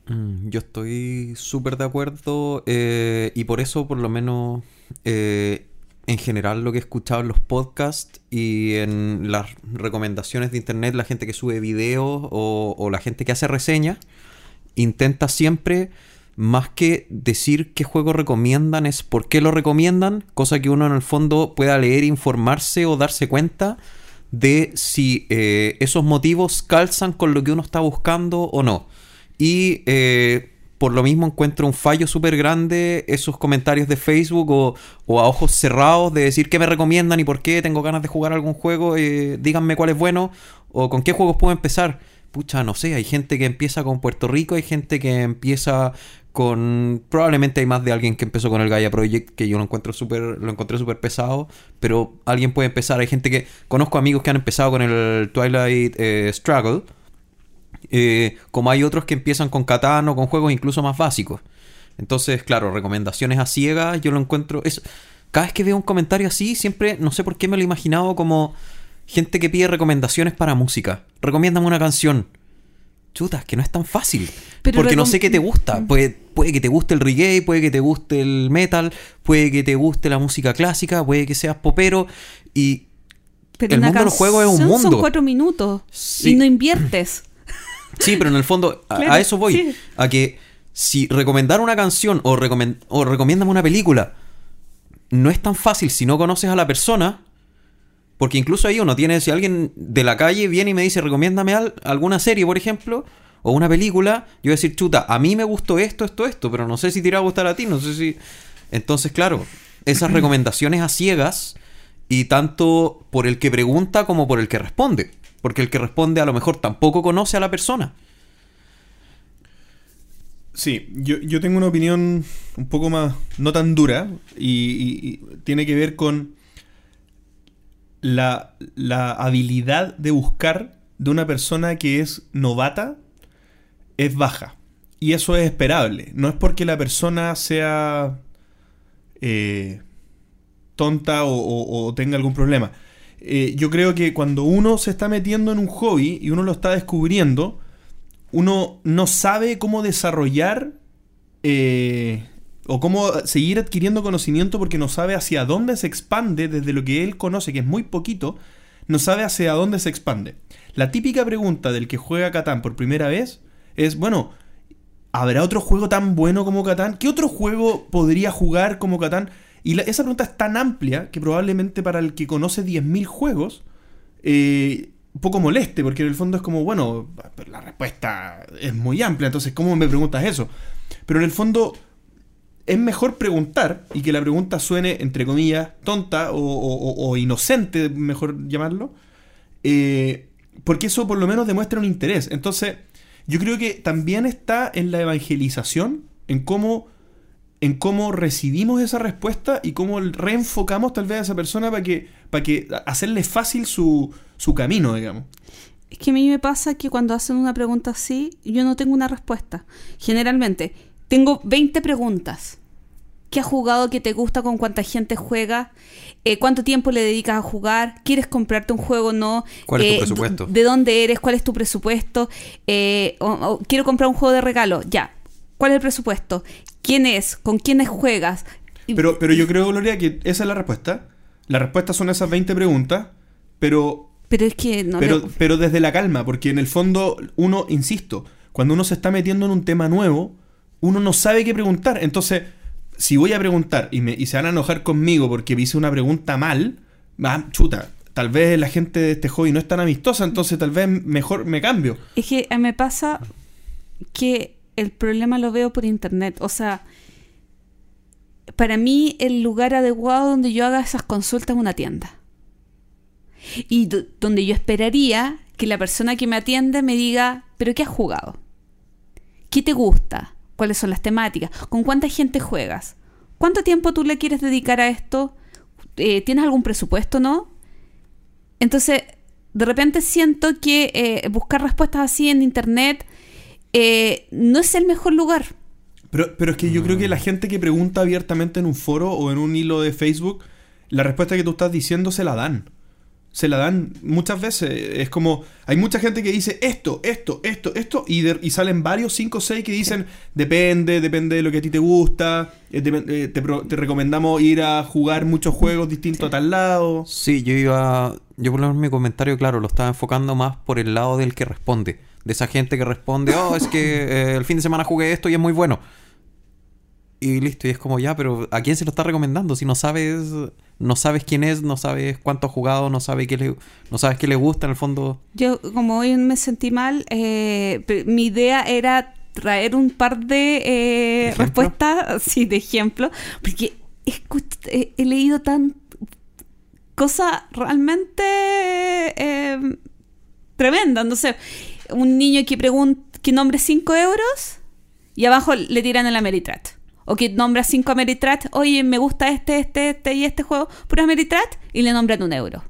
Mm, Yo estoy súper de acuerdo eh, y por eso por lo menos eh, en general lo que he escuchado en los podcasts y en las recomendaciones de internet, la gente que sube videos o, la gente que hace reseñas, intenta siempre más que decir qué juego recomiendan es por qué lo recomiendan, cosa que uno en el fondo pueda leer, informarse o darse cuenta de si eh, esos motivos calzan con lo que uno está buscando o no. Y eh, por lo mismo encuentro un fallo súper grande esos comentarios de Facebook o, o a ojos cerrados de decir qué me recomiendan y por qué tengo ganas de jugar algún juego, eh, díganme cuál es bueno o con qué juegos puedo empezar. Pucha, no sé, hay gente que empieza con Puerto Rico, hay gente que empieza con... Probablemente hay más de alguien que empezó con el Gaia Project, que yo lo encuentro súper, lo encontré súper pesado, pero alguien puede empezar, hay gente que... Conozco amigos que han empezado con el Twilight eh, Struggle, eh, como hay otros que empiezan con Catán o con juegos incluso más básicos. Entonces, claro, recomendaciones a ciegas, yo lo encuentro... Es, cada vez que veo un comentario así, siempre, no sé por qué me lo he imaginado como gente que pide recomendaciones para música. Recomiéndame una canción. Chuta, es que no es tan fácil. Pero porque no sé qué te gusta. Puede, puede que te guste el reggae, puede que te guste el metal, puede que te guste la música clásica, puede que seas popero. Y Pero El mundo de los juegos es un mundo. Son cuatro minutos Sí. y no inviertes. Sí, pero en el fondo, a, Claro, a eso voy. sí. A que si recomendar una canción o, recomen- o recomiéndame una película no es tan fácil si no conoces a la persona. Porque incluso ahí uno tiene, si alguien de la calle viene y me dice, recomiéndame al- alguna serie, por ejemplo, o una película, yo voy a decir, chuta, a mí me gustó esto, esto, esto, pero no sé si te irá a gustar a ti, no sé si... Entonces, claro, esas recomendaciones a ciegas y tanto por el que pregunta como por el que responde. Porque el que responde a lo mejor tampoco conoce a la persona. Sí, yo, yo tengo una opinión un poco más, no tan dura, y, tiene que ver con la, la habilidad de buscar de una persona que es novata, es baja. Y eso es esperable. No es porque la persona sea eh, tonta o- o tenga algún problema. Eh, yo creo que cuando uno se está metiendo en un hobby y uno lo está descubriendo, uno no sabe cómo desarrollar eh, o cómo seguir adquiriendo conocimiento porque no sabe hacia dónde se expande desde lo que él conoce, que es muy poquito, no sabe hacia dónde se expande. La típica pregunta del que juega Catán por primera vez es, bueno, ¿habrá otro juego tan bueno como Catán? ¿Qué otro juego podría jugar como Catán? Y la- esa pregunta es tan amplia que probablemente para el que conoce 10.000 juegos, eh, un poco moleste, porque en el fondo es como, bueno, la respuesta es muy amplia, entonces, ¿cómo me preguntas eso? Pero en el fondo es mejor preguntar y que la pregunta suene, entre comillas, tonta o inocente, mejor llamarlo, eh, porque eso por lo menos demuestra un interés. Entonces, yo creo que también está en la evangelización, en cómo en cómo recibimos esa respuesta y cómo reenfocamos tal vez a esa persona para que, para que hacerle fácil su, su camino, digamos. Es que a mí me pasa que cuando hacen una pregunta así, yo no tengo una respuesta. Generalmente, tengo 20 preguntas. qué has jugado, qué te gusta, con cuánta gente juega, eh, cuánto tiempo le dedicas a jugar, quieres comprarte un juego o no, ¿Cuál es tu eh, presupuesto? de dónde eres, cuál es tu presupuesto, Eh, o- o quiero comprar un juego de regalo, ya, cuál es el presupuesto, quién es, con quiénes juegas. Pero, pero yo creo, Gloria, que esa es la respuesta. La respuesta son esas 20 preguntas, pero, pero es que no pero, le- pero desde la calma, porque en el fondo uno, insisto, cuando uno se está metiendo en un tema nuevo, uno no sabe qué preguntar. Entonces, si voy a preguntar y, me, y se van a enojar conmigo porque hice una pregunta mal, ah, chuta, tal vez la gente de este hobby no es tan amistosa, entonces tal vez mejor me cambio. Es que me pasa que el problema lo veo por internet. O sea, para mí el lugar adecuado donde yo haga esas consultas es una tienda. Y do- donde yo esperaría que la persona que me atiende me diga, pero ¿qué has jugado? ¿Qué te gusta? ¿Cuáles son las temáticas? ¿Con cuánta gente juegas? ¿Cuánto tiempo tú le quieres dedicar a esto? Eh, ¿Tienes algún presupuesto, no? Entonces, de repente siento que eh, buscar respuestas así en internet eh, no es el mejor lugar. Pero, pero es que yo creo que la gente que pregunta abiertamente en un foro o en un hilo de Facebook, la respuesta que tú estás diciendo se la dan. Se la dan muchas veces. Es como, hay mucha gente que dice esto, esto, esto, esto, y, de- y salen varios, cinco o seis que dicen, depende, depende de lo que a ti te gusta, eh, eh, te recomendamos ir a jugar muchos juegos distintos a tal lado. Sí, yo iba. Yo por lo menos mi comentario, claro, lo estaba enfocando más por el lado del que responde. De esa gente que responde, oh, es que eh, el fin de semana jugué esto y es muy bueno. Y listo, y es como ya, pero ¿a quién se lo está recomendando? Si no sabes, no sabes quién es, no sabes cuánto ha jugado, no sabes qué le, no sabes qué le gusta en el fondo. Yo, como hoy me sentí mal, eh, mi idea era traer un par de eh, respuestas, sí, de ejemplo, porque he, he leído tan cosas realmente eh, tremendas. No sé, un niño que pregunta que nombre 5 euros y abajo le tiran el Ameritrat. O que nombra 5 Ameritrat, oye, me gusta este, este, este y este juego, puro Ameritrat, y le nombran un euro.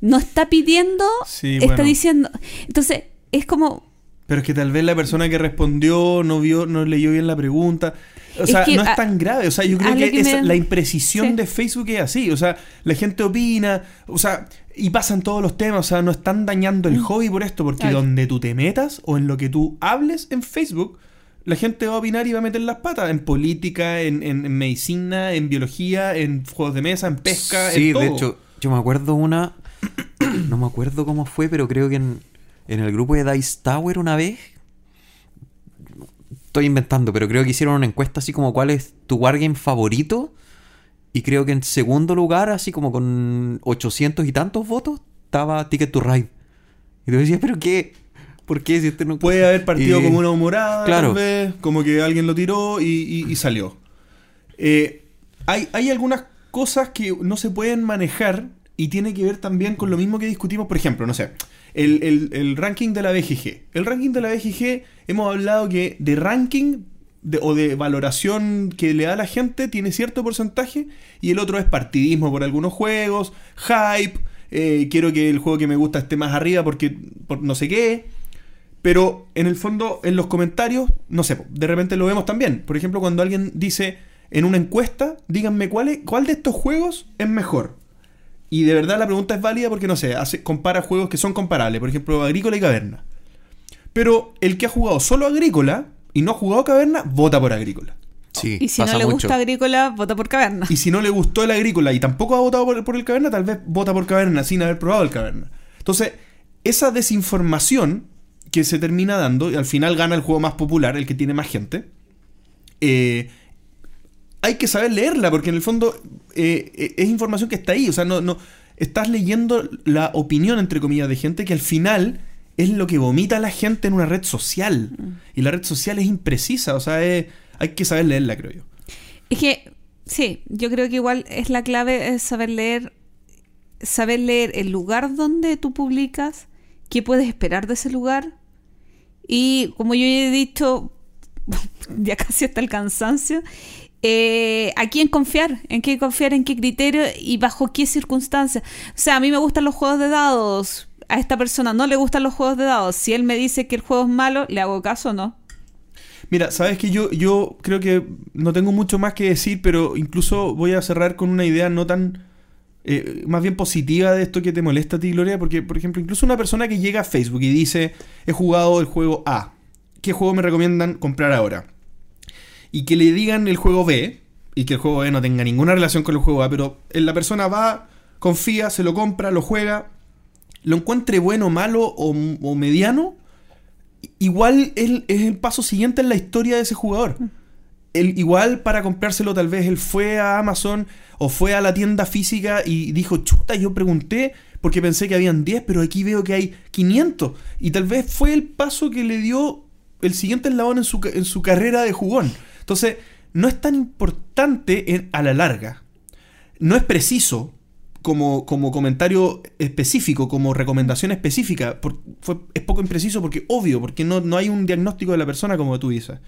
No está pidiendo, Sí, está bueno. diciendo. Entonces, es como. Pero es que tal vez la persona que respondió no vio, no leyó bien la pregunta. O Es sea, que no es tan grave. O sea, yo creo que, que es me- la imprecisión Sí. de Facebook es así. O sea, la gente opina, o sea, y pasan todos los temas. O sea, no están dañando el hobby por esto, porque Mm. Ay. donde tú te metas o en lo que tú hables en Facebook, la gente va a opinar y va a meter las patas en política, en, en- en medicina, en biología, en juegos de mesa, en pesca, Sí, en todo. de hecho, yo me acuerdo una. No me acuerdo cómo fue, pero creo que en, en el grupo de Dice Tower una vez. Estoy inventando, pero creo que hicieron una encuesta así como cuál es tu wargame favorito. Y creo que en segundo lugar, así como con 800 y tantos votos, estaba Ticket to Ride. Y tú decías, ¿pero qué? ¿Por qué? Si este no... Puede haber partido Y- como una humorada, Claro. tal vez, como que alguien lo tiró y, y- y salió. Eh, hay, hay algunas cosas que no se pueden manejar y tiene que ver también con lo mismo que discutimos, por ejemplo, no sé, el, el- el ranking de la BGG. El ranking de la BGG, hemos hablado que de ranking o de valoración que le da la gente tiene cierto porcentaje y el otro es partidismo por algunos juegos, hype, eh, quiero que el juego que me gusta esté más arriba porque por no sé qué. Pero en el fondo, en los comentarios, no sé, de repente lo vemos también. Por ejemplo, cuando alguien dice en una encuesta, díganme cuál, es- cuál de estos juegos es mejor. Y de verdad la pregunta es válida porque, no sé, compara juegos que son comparables. Por ejemplo, Agrícola y Caverna. Pero el que ha jugado solo Agrícola y no ha jugado Caverna, vota por Agrícola. Sí, Y si no le mucho. gusta Agrícola, vota por Caverna. Y si no le gustó el Agrícola y tampoco ha votado por, por el Caverna, tal vez vota por Caverna sin haber probado el Caverna. Entonces, esa desinformación que se termina dando, y al final gana el juego más popular, el que tiene más gente, eh, hay que saber leerla, porque en el fondo eh, eh, es información que está ahí. O sea, no, no. Estás leyendo la opinión, entre comillas, de gente que al final es lo que vomita la gente en una red social. Y la red social es imprecisa, o sea, es- hay que saber leerla, creo yo. Es que, sí, yo creo que igual es la clave es saber leer, saber leer el lugar donde tú publicas, qué puedes esperar de ese lugar. Y como yo ya he dicho, ya casi hasta el cansancio, eh, a quién confiar, en qué confiar, en qué criterio y bajo qué circunstancias. O sea, a mí me gustan los juegos de dados, a esta persona no le gustan los juegos de dados. Si él me dice que el juego es malo, ¿le hago caso o no? Mira, sabes que yo, yo creo que no tengo mucho más que decir, pero incluso voy a cerrar con una idea no tan. eh, más bien positiva de esto que te molesta a ti, Gloria, porque, por ejemplo, incluso una persona que llega a Facebook y dice: He jugado el juego A, ¿qué juego me recomiendan comprar ahora? Y que le digan el juego B, y que el juego B no tenga ninguna relación con el juego A, pero la persona va, confía, se lo compra, lo juega, lo encuentre bueno, malo o, o mediano, igual es, es el paso siguiente en la historia de ese jugador. El, igual para comprárselo tal vez él fue a Amazon o fue a la tienda física y dijo, chuta, yo pregunté porque pensé que habían 10, pero aquí veo que hay 500. Y tal vez fue el paso que le dio el siguiente eslabón en su, en su carrera de jugón. Entonces, no es tan importante en- a la larga. No es preciso como, como comentario específico, como recomendación específica. por- fue- es poco impreciso porque obvio, porque no, no hay un diagnóstico de la persona como tú dices.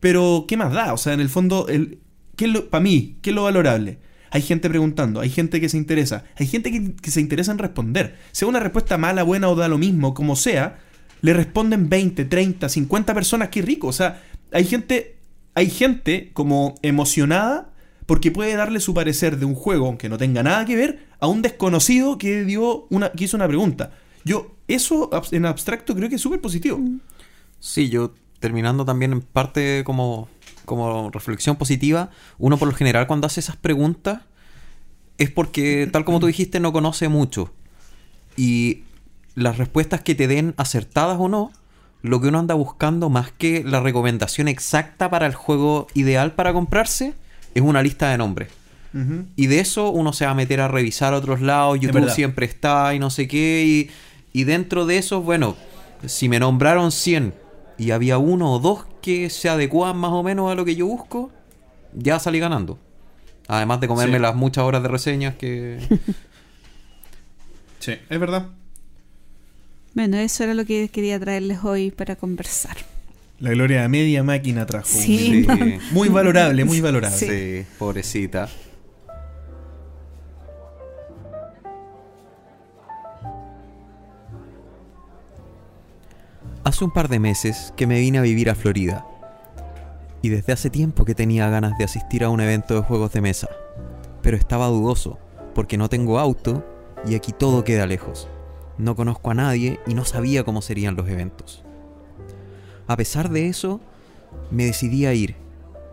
Pero, ¿qué más da? O sea, en el fondo, el, ¿qué es lo, para mí, ¿qué es lo valorable? Hay gente preguntando, hay gente que se interesa, hay gente que, se interesa en responder. Sea una respuesta mala, buena o da lo mismo, como sea, le responden 20, 30, 50 personas, qué rico. O sea, hay gente, hay gente como emocionada porque puede darle su parecer de un juego, aunque no tenga nada que ver, a un desconocido que dio una, que hizo una pregunta. Yo, eso en abstracto creo que es súper positivo. Sí, yo terminando también en parte como, como reflexión positiva, uno por lo general cuando hace esas preguntas es porque, tal como tú dijiste, no conoce mucho. Y las respuestas que te den acertadas o no, lo que uno anda buscando más que la recomendación exacta para el juego ideal para comprarse, es una lista de nombres. Y de eso uno se va a meter a revisar otros lados, YouTube siempre está y no sé qué. Y, y dentro de eso, bueno, si me nombraron 100 y había uno o dos que se adecuaban más o menos a lo que yo busco, ya salí ganando. Además de comerme Sí. las muchas horas de reseñas que... Sí, es verdad. Bueno, eso era lo que quería traerles hoy para conversar. La gloria de media máquina trajo. Sí. Muy valorable, muy valorable. Sí. sí, pobrecita. Hace un par de meses que me vine a vivir a Florida. Y desde hace tiempo que tenía ganas de asistir a un evento de juegos de mesa. Pero estaba dudoso, porque no tengo auto y aquí todo queda lejos. No conozco a nadie y no sabía cómo serían los eventos. A pesar de eso, me decidí a ir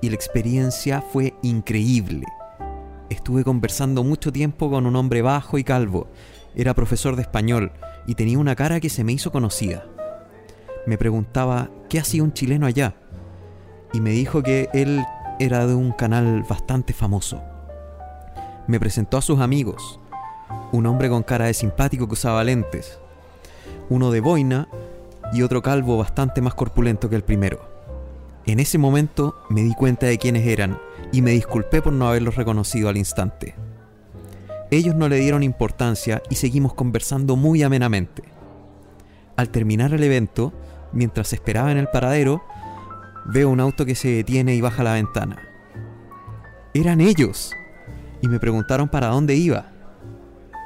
y la experiencia fue increíble. Estuve conversando mucho tiempo con un hombre bajo y calvo. Era profesor de español y tenía una cara que se me hizo conocida. Me preguntaba qué hacía un chileno allá y me dijo que él era de un canal bastante famoso. Me presentó a sus amigos, un hombre con cara de simpático que usaba lentes, uno de boina y otro calvo bastante más corpulento que el primero. En ese momento me di cuenta de quiénes eran y me disculpé por no haberlos reconocido al instante. Ellos no le dieron importancia y seguimos conversando muy amenamente. Al terminar el evento, mientras esperaba en el paradero, veo un auto que se detiene y baja la ventana. Eran ellos. Y me preguntaron para dónde iba.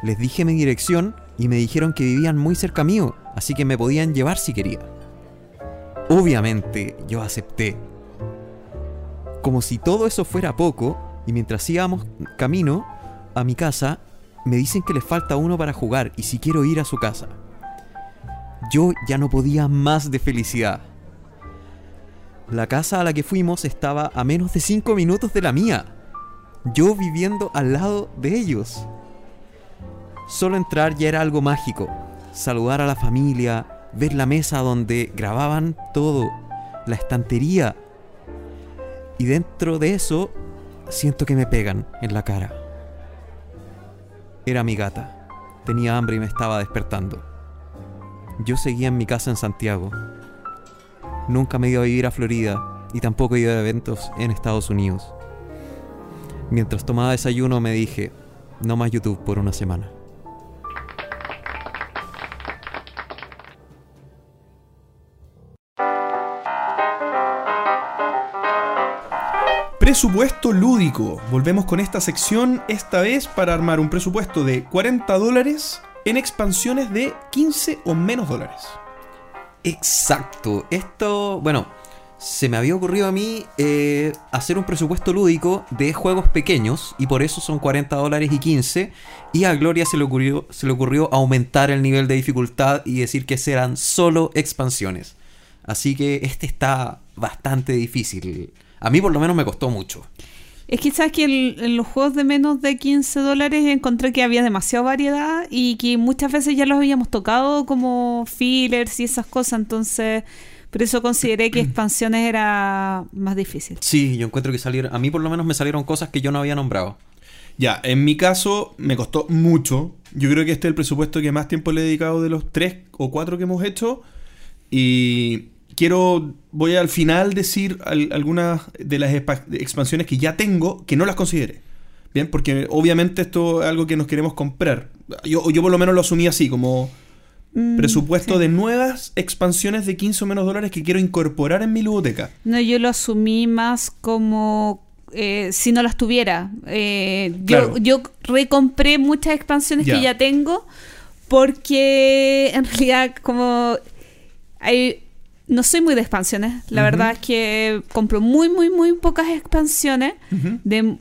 Les dije mi dirección y me dijeron que vivían muy cerca mío, así que me podían llevar si quería. Obviamente yo acepté. Como si todo eso fuera poco, y mientras íbamos camino a mi casa, me dicen que les falta uno para jugar y si quiero ir a su casa. Yo ya no podía más de felicidad. La casa a la que fuimos estaba a menos de 5 minutos de la mía. Yo viviendo al lado de ellos. Solo entrar ya era algo mágico. Saludar a la familia, ver la mesa donde grababan todo, la estantería. Y dentro de eso, siento que me pegan en la cara. Era mi gata. Tenía hambre y me estaba despertando. Yo seguía en mi casa en Santiago. Nunca me iba a vivir a Florida y tampoco iba a eventos en Estados Unidos. Mientras tomaba desayuno me dije, no más YouTube por una semana. Presupuesto lúdico. Volvemos con esta sección, esta vez para armar un presupuesto de 40 dólares en expansiones de 15 o menos dólares. Exacto. Esto, bueno, se me había ocurrido a mí eh, hacer un presupuesto lúdico de juegos pequeños y por eso son 40 dólares y 15 y a Gloria se le ocurrió, se le ocurrió aumentar el nivel de dificultad y decir que serán solo expansiones. Así que este está bastante difícil. A mí por lo menos me costó mucho. Es que sabes que el- en los juegos de menos de 15 dólares encontré que había demasiada variedad y que muchas veces ya los habíamos tocado como fillers y esas cosas, entonces por eso consideré que expansiones era más difícil. Sí, yo encuentro que salieron, a mí por lo menos me salieron cosas que yo no había nombrado. Ya, en mi caso me costó mucho. Yo creo que este es el presupuesto que más tiempo le he dedicado de los tres o cuatro que hemos hecho. Y quiero, voy al final decir al- algunas de las expansiones que ya tengo que no las consideré. Bien, porque obviamente esto es algo que nos queremos comprar. Yo, yo por lo menos lo asumí así, como Mm, presupuesto sí. de nuevas expansiones de 15 o menos dólares que quiero incorporar en mi ludoteca. No, yo lo asumí más como eh, si no las tuviera. Eh, Claro. yo, yo recompré muchas expansiones Ya. que ya tengo porque en realidad como hay, no soy muy de expansiones. La verdad es que compro muy, muy, muy pocas expansiones de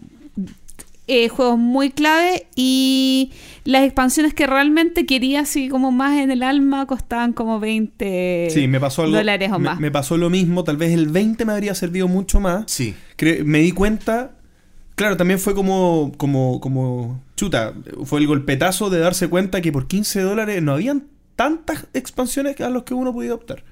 eh, juegos muy clave y las expansiones que realmente quería así como más en el alma costaban como 20 Sí, me pasó algo. dólares o me- más. me pasó lo mismo. Tal vez el 20 me habría servido mucho más. Sí. Cre- me di cuenta, claro, también fue como, como, como, chuta, fue el golpetazo de darse cuenta que por 15 dólares no habían tantas expansiones a las que uno podía optar.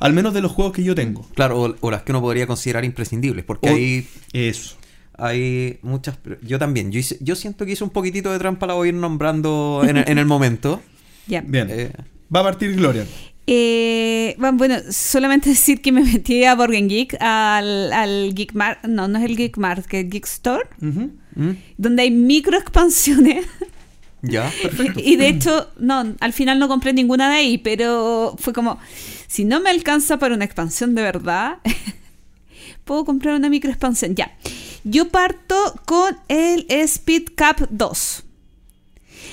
Al menos de los juegos que yo tengo. Claro, o, o las que uno podría considerar imprescindibles, porque O- hay, Eso. hay muchas... Yo también, yo, hice- yo siento que hice un poquitito de trampa, la voy a ir nombrando en, el- en el momento. Ya. Bien. Eh, Va a partir Gloria. Eh, bueno, solamente decir que me metí a Borgen Geek, al, al Geek Mart, no, no es el Geek Mart, que es el Geek Store. ¿mm? donde hay micro expansiones. Ya, perfecto. Y de hecho, no, al final no compré ninguna de ahí, pero fue como, si no me alcanza para una expansión de verdad, puedo comprar una micro expansión. Ya, yo parto con el Speed Cap 2.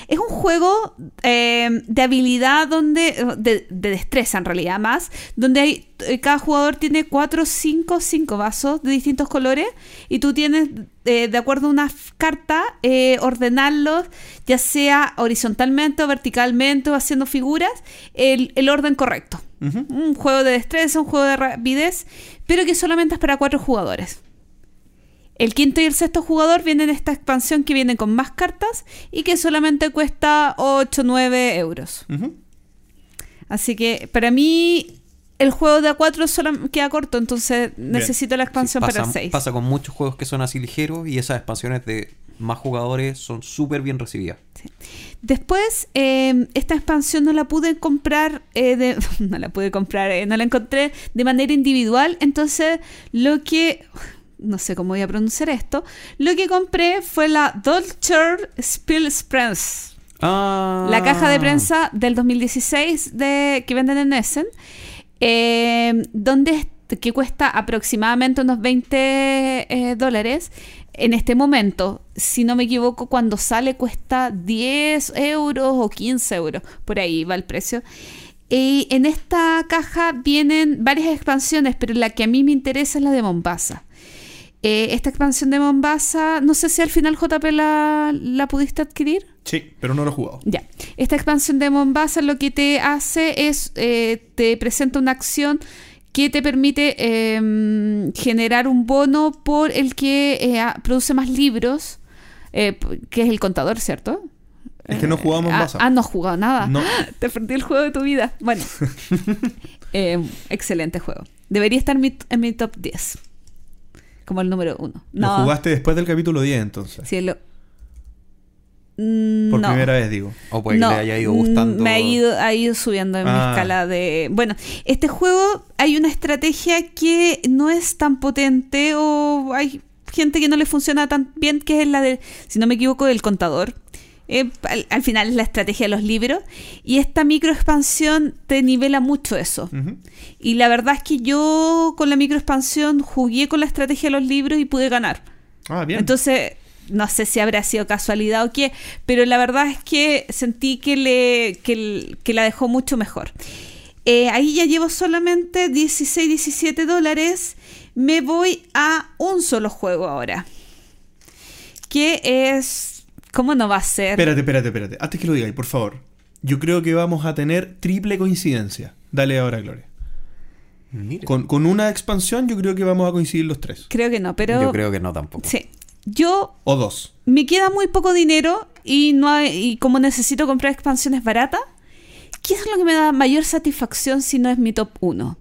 Es un juego eh, de habilidad donde. De, de destreza en realidad más. Donde hay, eh, cada jugador tiene 4, 5, 5 vasos de distintos colores. Y tú tienes, eh, de acuerdo a una carta, eh, ordenarlos, ya sea horizontalmente o verticalmente o haciendo figuras, el, el orden correcto. Un juego de destreza, un juego de rapidez, pero que solamente es para cuatro jugadores. El quinto y el sexto jugador vienen en esta expansión que vienen con más cartas y que solamente cuesta 8 9 euros. Así que para mí el juego de A4 solo queda corto, entonces necesito la expansión Sí, para pasa, el 6. pasa con muchos juegos que son así ligeros y esas expansiones de más jugadores son súper bien recibidas. Después, eh, esta expansión no la pude comprar, eh, de- no la pude comprar, eh, no la encontré de manera individual, entonces lo que, no sé cómo voy a pronunciar esto, lo que compré fue la Dolce Spielpress, Ah. la caja de prensa del 2016 de, que venden en Essen, eh, donde que cuesta aproximadamente unos 20 eh, dólares. En este momento, si no me equivoco, cuando sale cuesta 10 euros o 15 euros. Por ahí va el precio. Y en esta caja vienen varias expansiones, pero la que a mí me interesa es la de Mombasa. Eh, esta expansión de Mombasa, no sé si al final JP la, la pudiste adquirir. Sí, pero no lo he jugado. Ya. Esta expansión de Mombasa lo que te hace es, eh, te presenta una acción que te permite eh, generar un bono por el que eh, ah, produce más libros, que es el contador, ¿cierto? Es que no jugamos ah, Mombasa. ah, no has jugado nada. No. Te perdí el juego de tu vida. Bueno, Eh, excelente juego. Debería estar en mi, en mi top 10. Como el número uno. Lo No, jugaste después del capítulo 10, entonces. sí, lo- Mm, Por no. primera vez, digo. O puede No, que le haya ido mm, gustando. Me ha ido, ha ido subiendo en mi Ah. escala de. Bueno, este juego hay una estrategia que no es tan potente o hay gente que no le funciona tan bien, que es la de, si no me equivoco, del contador. Eh, al, al final es la estrategia de los libros. Y esta micro expansión te nivela mucho eso. Y la verdad es que yo con la micro expansión jugué con la estrategia de los libros y pude ganar. Ah, bien. Entonces, no sé si habrá sido casualidad o qué, pero la verdad es que sentí que, le, que, que la dejó mucho mejor. eh, ahí ya llevo solamente 16, 17 dólares. Me voy a un solo juego ahora. Que es... ¿Cómo no va a ser? Espérate, espérate, espérate. Antes que lo digáis, por favor. Yo creo que vamos a tener triple coincidencia. Dale ahora, Gloria. Mira. Con, con una expansión yo creo que vamos a coincidir los tres. Creo que no, pero... Yo creo que no tampoco. Sí. Yo O dos. me queda muy poco dinero y no hay- y como necesito comprar expansiones baratas, ¿qué es lo que me da mayor satisfacción si no es mi top 1?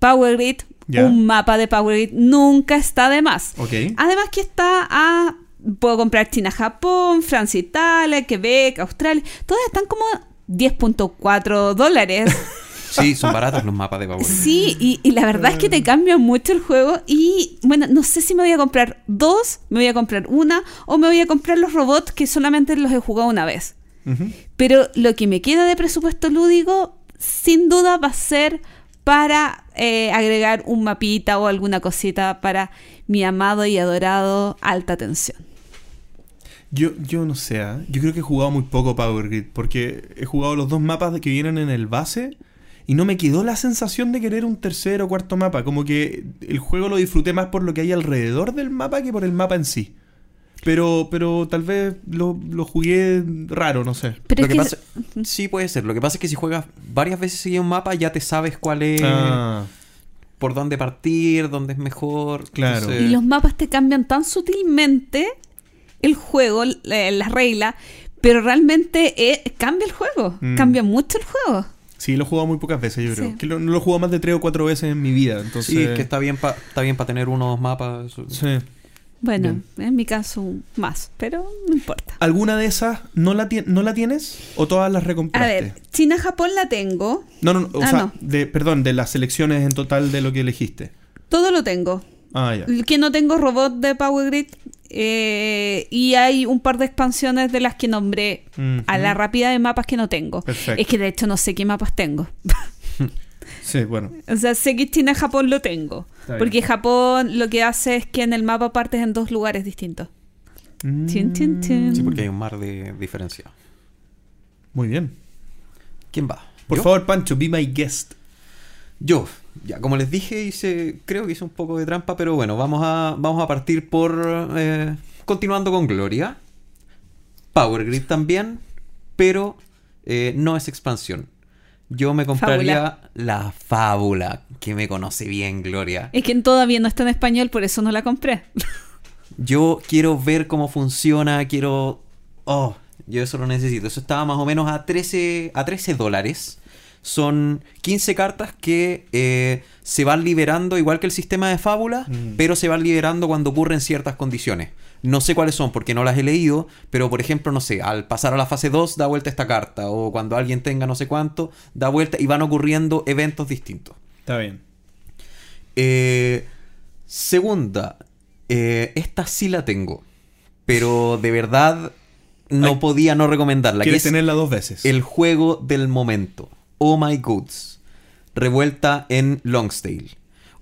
Power Grid, Ya. un mapa de Power Grid nunca está de más. Ok. Además que está a puedo comprar China, Japón, Francia, Italia, Quebec, Australia, todas están como 10.4 dólares. Sí, son baratos los mapas de Power. Sí, y, y la verdad es que te cambia mucho el juego. Y bueno, no sé si me voy a comprar dos, me voy a comprar una, o me voy a comprar los robots que solamente los he jugado una vez. Pero lo que me queda de presupuesto lúdico, sin duda, va a ser para eh, agregar un mapita o alguna cosita para mi amado y adorado alta tensión. Yo, yo no sé, ¿ah? yo creo que he jugado muy poco Power Grid porque he jugado los dos mapas de que vienen en el base y no me quedó la sensación de querer un tercer o cuarto mapa. Como que el juego lo disfruté más por lo que hay alrededor del mapa que por el mapa en sí. Pero, pero tal vez lo, lo jugué raro, no sé. Pero Lo es que que pasa, sí puede ser. Lo que pasa es que si juegas varias veces seguido un mapa, ya te sabes cuál es, Ah, por dónde partir, dónde es mejor. Claro. Y los mapas te cambian tan sutilmente el juego, la- las reglas, pero realmente eh, cambia el juego, Mm. cambia mucho el juego. sí, lo he jugado muy pocas veces, yo creo. Sí. Que lo- no lo he jugado más de tres o cuatro veces en mi vida. Entonces, Sí, es que está bien para está bien para tener unos mapas. sí. Bueno, en mi caso más, pero no importa. ¿Alguna de esas no la, no la tienes o todas las A recompraste? ver, China-Japón la tengo, No, no, no, o Ah, sea, no. de, perdón, de las selecciones en total de lo que elegiste. todo lo tengo. Ah, ya. Que no tengo robot de Power Grid eh, y hay un par de expansiones de las que nombré a la rápida de mapas que no tengo. Perfecto. Es que de hecho no sé qué mapas tengo. Sí, bueno. O sea, sé que China Japón lo tengo. Está Porque bien. Japón lo que hace es que en el mapa partes en dos lugares distintos. Mm, Chin, chin, chin. Sí, porque hay un mar de diferencia. Muy bien. ¿Quién va? Por ¿Yo? favor, Pancho, be my guest. Yo, ya como les dije, hice, creo que hice un poco de trampa, pero bueno, vamos a, vamos a partir por, eh, continuando con Gloria. Power Grid también, pero eh, no es expansión. Yo me compraría la fábula, que me conoce bien Gloria. Es que todavía no está en español, por eso no la compré. Yo quiero ver cómo funciona, quiero... Oh, yo eso lo necesito. Eso estaba más o menos a 13, a 13 dólares. Son 15 cartas que eh, se van liberando igual que el sistema de fábula, Mm. pero se van liberando cuando ocurren ciertas condiciones. No sé cuáles son porque no las he leído, pero por ejemplo, no sé, al pasar a la fase 2 da vuelta esta carta, o cuando alguien tenga no sé cuánto, da vuelta y van ocurriendo eventos distintos. Está bien. Eh, segunda, eh, esta sí la tengo, pero de verdad no Ay, podía no recomendarla. Que Quieres es tenerla dos veces. el juego del momento. Oh My Goods. Revuelta en Longstale.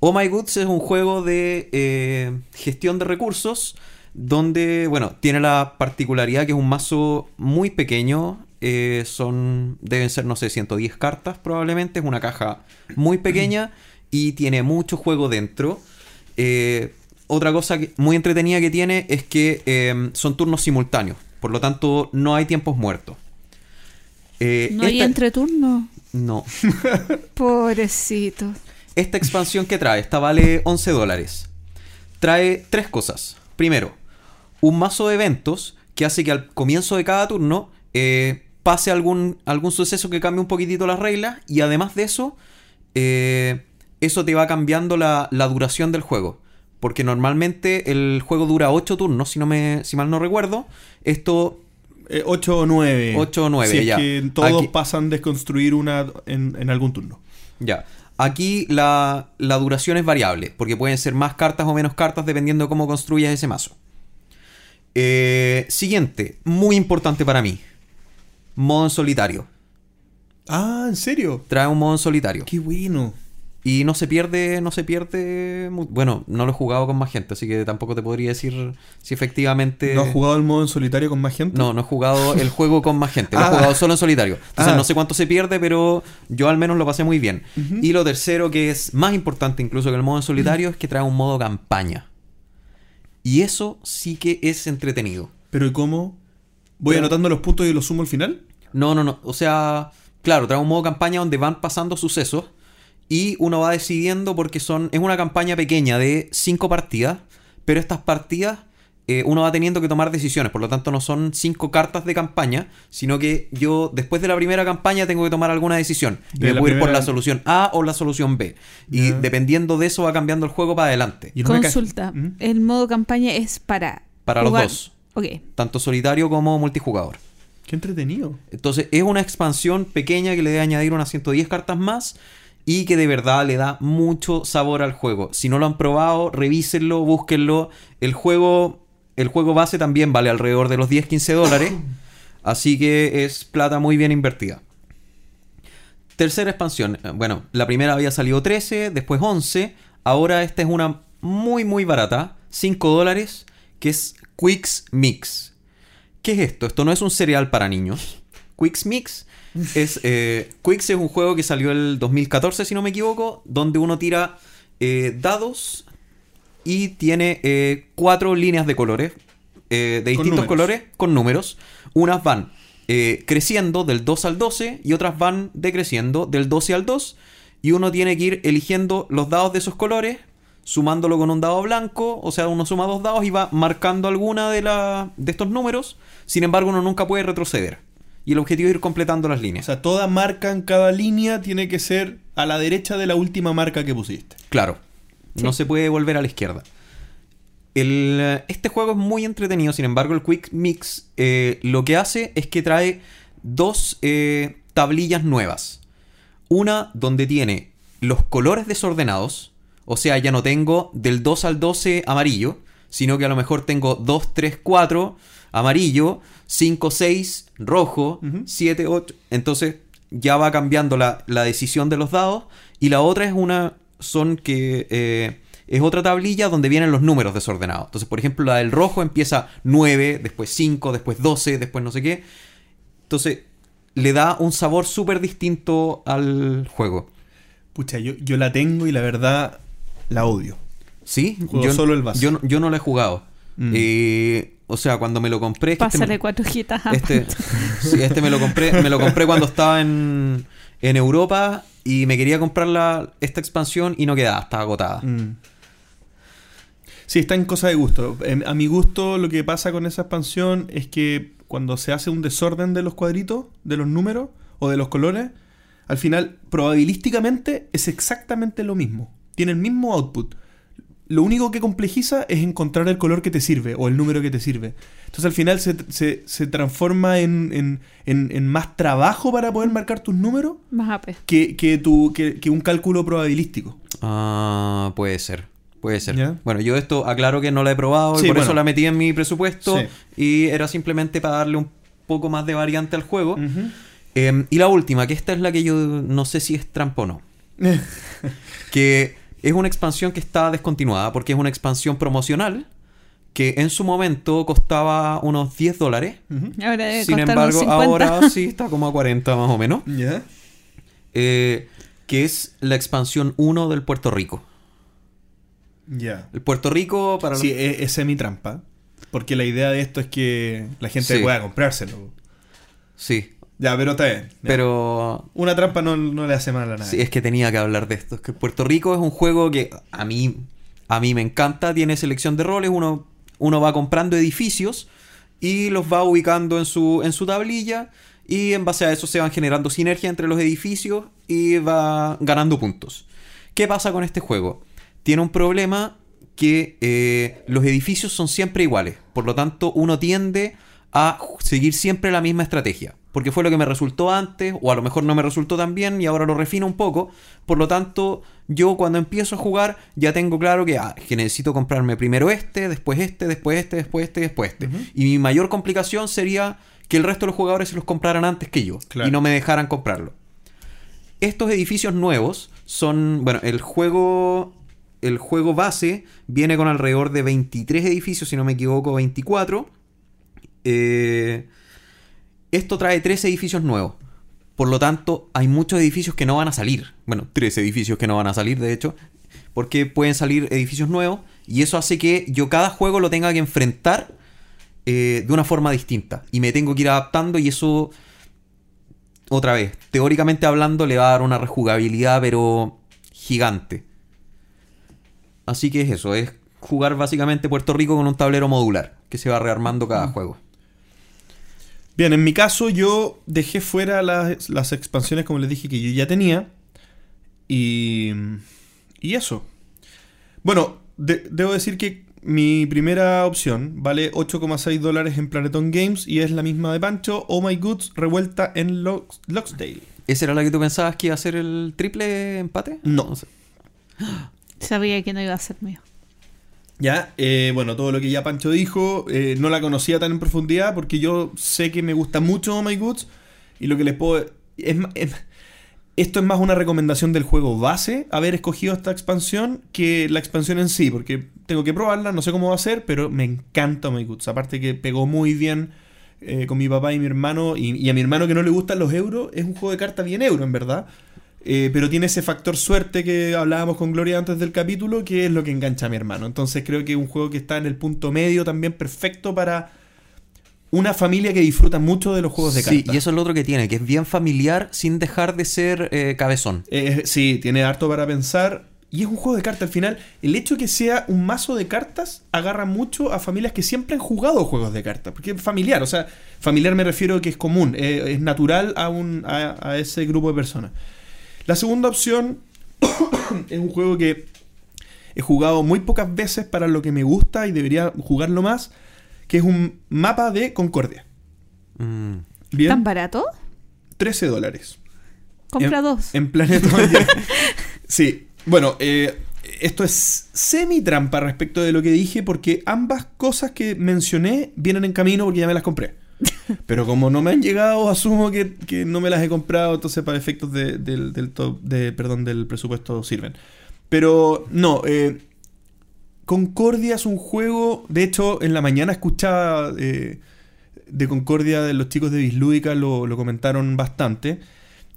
Oh My Goods es un juego de eh, gestión de recursos donde, bueno, tiene la particularidad que es un mazo muy pequeño. eh, son, deben ser, no sé, 110 cartas probablemente. Es una caja muy pequeña y tiene mucho juego dentro. Eh, otra cosa que- muy entretenida que tiene es que eh, son turnos simultáneos. Por lo tanto, no hay tiempos muertos. Eh, No hay esta- entreturno. no. Pobrecito. Esta expansión que trae, esta vale 11 dólares. Trae tres cosas. Primero, un mazo de eventos que hace que al comienzo de cada turno eh, pase algún, algún suceso que cambie un poquitito las reglas. Y además de eso, eh, eso te va cambiando la, la duración del juego. Porque normalmente el juego dura 8 turnos, si, no me, si mal no recuerdo. Esto 8 o 9. 8 o nueve, Si es ya. que todos Aquí- pasan de construir una en, en algún turno. Ya. Aquí la, la duración es variable, porque pueden ser más cartas o menos cartas dependiendo de cómo construyas ese mazo. Eh, siguiente, muy importante para mí. Modo en solitario. Ah, ¿en serio? Trae un modo en solitario. Qué bueno. Y no se pierde, no se pierde. Bueno, no lo he jugado con más gente, así que tampoco te podría decir si efectivamente. ¿No has jugado el modo en solitario con más gente? No, no he jugado el juego con más gente, lo he Ah. jugado solo en solitario. Entonces Ah. no sé cuánto se pierde, pero yo al menos lo pasé muy bien. Y lo tercero, que es más importante incluso que el modo en solitario, es que trae un modo campaña. Y eso sí que es entretenido. ¿Pero y cómo? ¿Voy Pero- anotando los puntos y los sumo al final? No, no, no. O sea, claro, trae un modo campaña donde van pasando sucesos y uno va decidiendo porque son es una campaña pequeña de cinco partidas, pero estas partidas eh, uno va teniendo que tomar decisiones. Por lo tanto, no son cinco cartas de campaña, sino que yo después de la primera campaña tengo que tomar alguna decisión. Y De me puedo ir por primera- la solución A o la solución B. Y dependiendo de eso va cambiando el juego para adelante. Y Consulta. ¿Mm? El modo campaña es para. Para los dos. Ok. Tanto solitario como multijugador. Qué entretenido. Entonces es una expansión pequeña que le debe añadir unas 110 cartas más y que de verdad le da mucho sabor al juego. Si no lo han probado, revísenlo, búsquenlo. El juego, el juego base también vale alrededor de los 10-15 dólares. Así que es plata muy bien invertida. Tercera expansión. Eh, Bueno, la primera había salido 13, después 11. Ahora esta es una muy muy barata, 5 dólares, que es Quicks Mix. ¿Qué es esto? Esto no es un cereal para niños. Quicks Mix es... eh, Quicks es un juego que salió el 2014, si no me equivoco, donde uno tira eh, dados y tiene eh, cuatro líneas de colores, eh, de distintos colores, con números. Unas van eh, creciendo del 2 al 12 y otras van decreciendo del 12 al 2. Y uno tiene que ir eligiendo los dados de esos colores, sumándolo con un dado blanco, o sea, uno suma dos dados y va marcando alguna de, la, de estos números. Sin embargo, uno nunca puede retroceder. Y el objetivo es ir completando las O líneas. sea, toda marca en cada línea tiene que ser a la derecha de la última marca que pusiste. Claro. No se puede volver a la izquierda. El, eh, este juego es muy entretenido, sin embargo, el Quick Mix eh, lo que hace es que trae dos eh, tablillas nuevas. Una donde tiene los colores desordenados, o sea, ya no tengo del 2 al 12 amarillo, sino que a lo mejor tengo 2, 3, 4 amarillo, 5, 6 rojo, Ujú. 7, 8. Entonces ya va cambiando la, la decisión de los dados. Y la otra es una. Son que. eh, es otra tablilla donde vienen los números desordenados. Entonces, por ejemplo, la del rojo empieza 9, después 5, después 12, después no sé qué. Entonces, le da un sabor súper distinto al juego. Pucha, yo, yo la tengo y la verdad la odio. ¿Sí? Juego solo el básico. Yo, no- yo no lo he jugado. Mm. Eh, o sea, cuando me lo compré. este me- Pásale cuatro hojitas. a- Este, sí, este me lo compré, me lo compré cuando estaba en, en Europa y me quería comprar la, esta expansión y no quedaba, estaba agotada. Mm. Sí, está en cosa de gusto. Em, A mi gusto, lo que pasa con esa expansión es que cuando se hace un desorden de los cuadritos, de los números o de los colores, al final, probabilísticamente, es exactamente lo mismo. Tiene el mismo output. Lo único que complejiza es encontrar el color que te sirve o el número que te sirve. Entonces al final se, se- se transforma en, en- en- en más trabajo para poder marcar tus números Más que, que, tu- que- que un cálculo probabilístico. Ah, puede ser. Puede ser. Ya. Bueno, yo esto aclaro que no la he probado Sí, y por bueno. eso la metí en mi presupuesto Sí. y era simplemente para darle un poco más de variante al juego. Eh, y la última, que esta es la que yo no sé si es trampa o no. que es una expansión que está descontinuada porque es una expansión promocional que en su momento costaba unos 10 dólares. Ujú. Ahora debe Sin embargo, unos 50. ahora sí está como a 40 más o menos. ¿Ya? Eh, que es la expansión 1 del Puerto Rico. Ya. El Puerto Rico, para Sí, los- es, es semi-trampa. Porque la idea de esto es que la gente Sí. pueda comprárselo. sí. Ya, pero está bien. Ya. Pero Una trampa no, no le hace mal a nadie. sí, es que tenía que hablar de esto. Es que Puerto Rico es un juego que a mí, a mí me encanta. Tiene selección de roles. Uno, uno va comprando edificios y los va ubicando en su, en su tablilla. Y en base a eso se van generando sinergia entre los edificios y va ganando puntos. ¿Qué pasa con este juego? Tiene un problema que eh, los edificios son siempre iguales. Por lo tanto, uno tiende a seguir siempre la misma estrategia. Porque fue lo que me resultó antes, o a lo mejor no me resultó tan bien y ahora lo refino un poco. Por lo tanto, yo cuando empiezo a jugar ya tengo claro que, ah, que necesito comprarme primero este, después este, después este, después este, después este. Y mi mayor complicación sería que el resto de los jugadores se los compraran antes que yo Claro. y no me dejaran comprarlo. estos edificios nuevos son, bueno, el juego el juego base viene con alrededor de 23 edificios, si no me equivoco, 24. Eh, esto trae tres edificios nuevos. Por lo tanto, hay muchos edificios que no van a salir. Bueno, tres edificios que no van a salir, de hecho. Porque pueden salir edificios nuevos. Y eso hace que yo cada juego lo tenga que enfrentar eh, de una forma distinta. Y me tengo que ir adaptando y eso, otra vez, teóricamente hablando, le va a dar una rejugabilidad, pero gigante. Así que es eso, es jugar básicamente Puerto Rico con un tablero modular, que se va rearmando cada juego. Bien, en mi caso yo dejé fuera las, las expansiones, como les dije, que yo ya tenía. Y, y eso. Bueno, de- debo decir que mi primera opción vale 8,6 dólares en Planeton Games y es la misma de Pancho, Oh My Goods, revuelta en Lox- Loxdale. ¿Esa era la que tú pensabas que iba a ser el triple empate? No. sé. Sabía que no iba a ser mío. Ya, eh, bueno, todo lo que ya Pancho dijo, eh, no la conocía tan en profundidad porque yo sé que me gusta mucho My Goods y lo que les puedo... es es- esto es más una recomendación del juego base, haber escogido esta expansión, que la expansión en sí, porque tengo que probarla, no sé cómo va a ser, pero me encanta My Goods. Aparte que pegó muy bien eh, con mi papá y mi hermano, y, y a mi hermano que no le gustan los euros, es un juego de cartas bien euro, en verdad. Eh, pero tiene ese factor suerte que hablábamos con Gloria antes del capítulo, que es lo que engancha a mi hermano. Entonces creo que es un juego que está en el punto medio también perfecto para una familia que disfruta mucho de los juegos de Sí, cartas. y eso es lo otro que tiene, que es bien familiar sin dejar de ser eh, cabezón. Eh, sí, tiene harto para pensar. Y es un juego de cartas al final. El hecho que sea un mazo de cartas agarra mucho a familias que siempre han jugado juegos de cartas. Porque es familiar, o sea, familiar me refiero a que es común, eh, es natural a, un, a, a ese grupo de personas. La segunda opción es un juego que he jugado muy pocas veces para lo que me gusta y debería jugarlo más, que es un mapa de Concordia. Mm. Bien, ¿Tan barato? 13 dólares. Compra en, dos. En Planet Oye. Sí, bueno, eh, esto es semi trampa respecto de lo que dije porque ambas cosas que mencioné vienen en camino porque ya me las compré. Pero como no me han llegado, asumo que, que no me las he comprado, entonces para efectos de- del, del to- de, perdón, del presupuesto sirven. Pero no, eh, Concordia es un juego, de hecho en la mañana escuchaba eh, de Concordia de los chicos de Bislúdica, lo, lo comentaron bastante,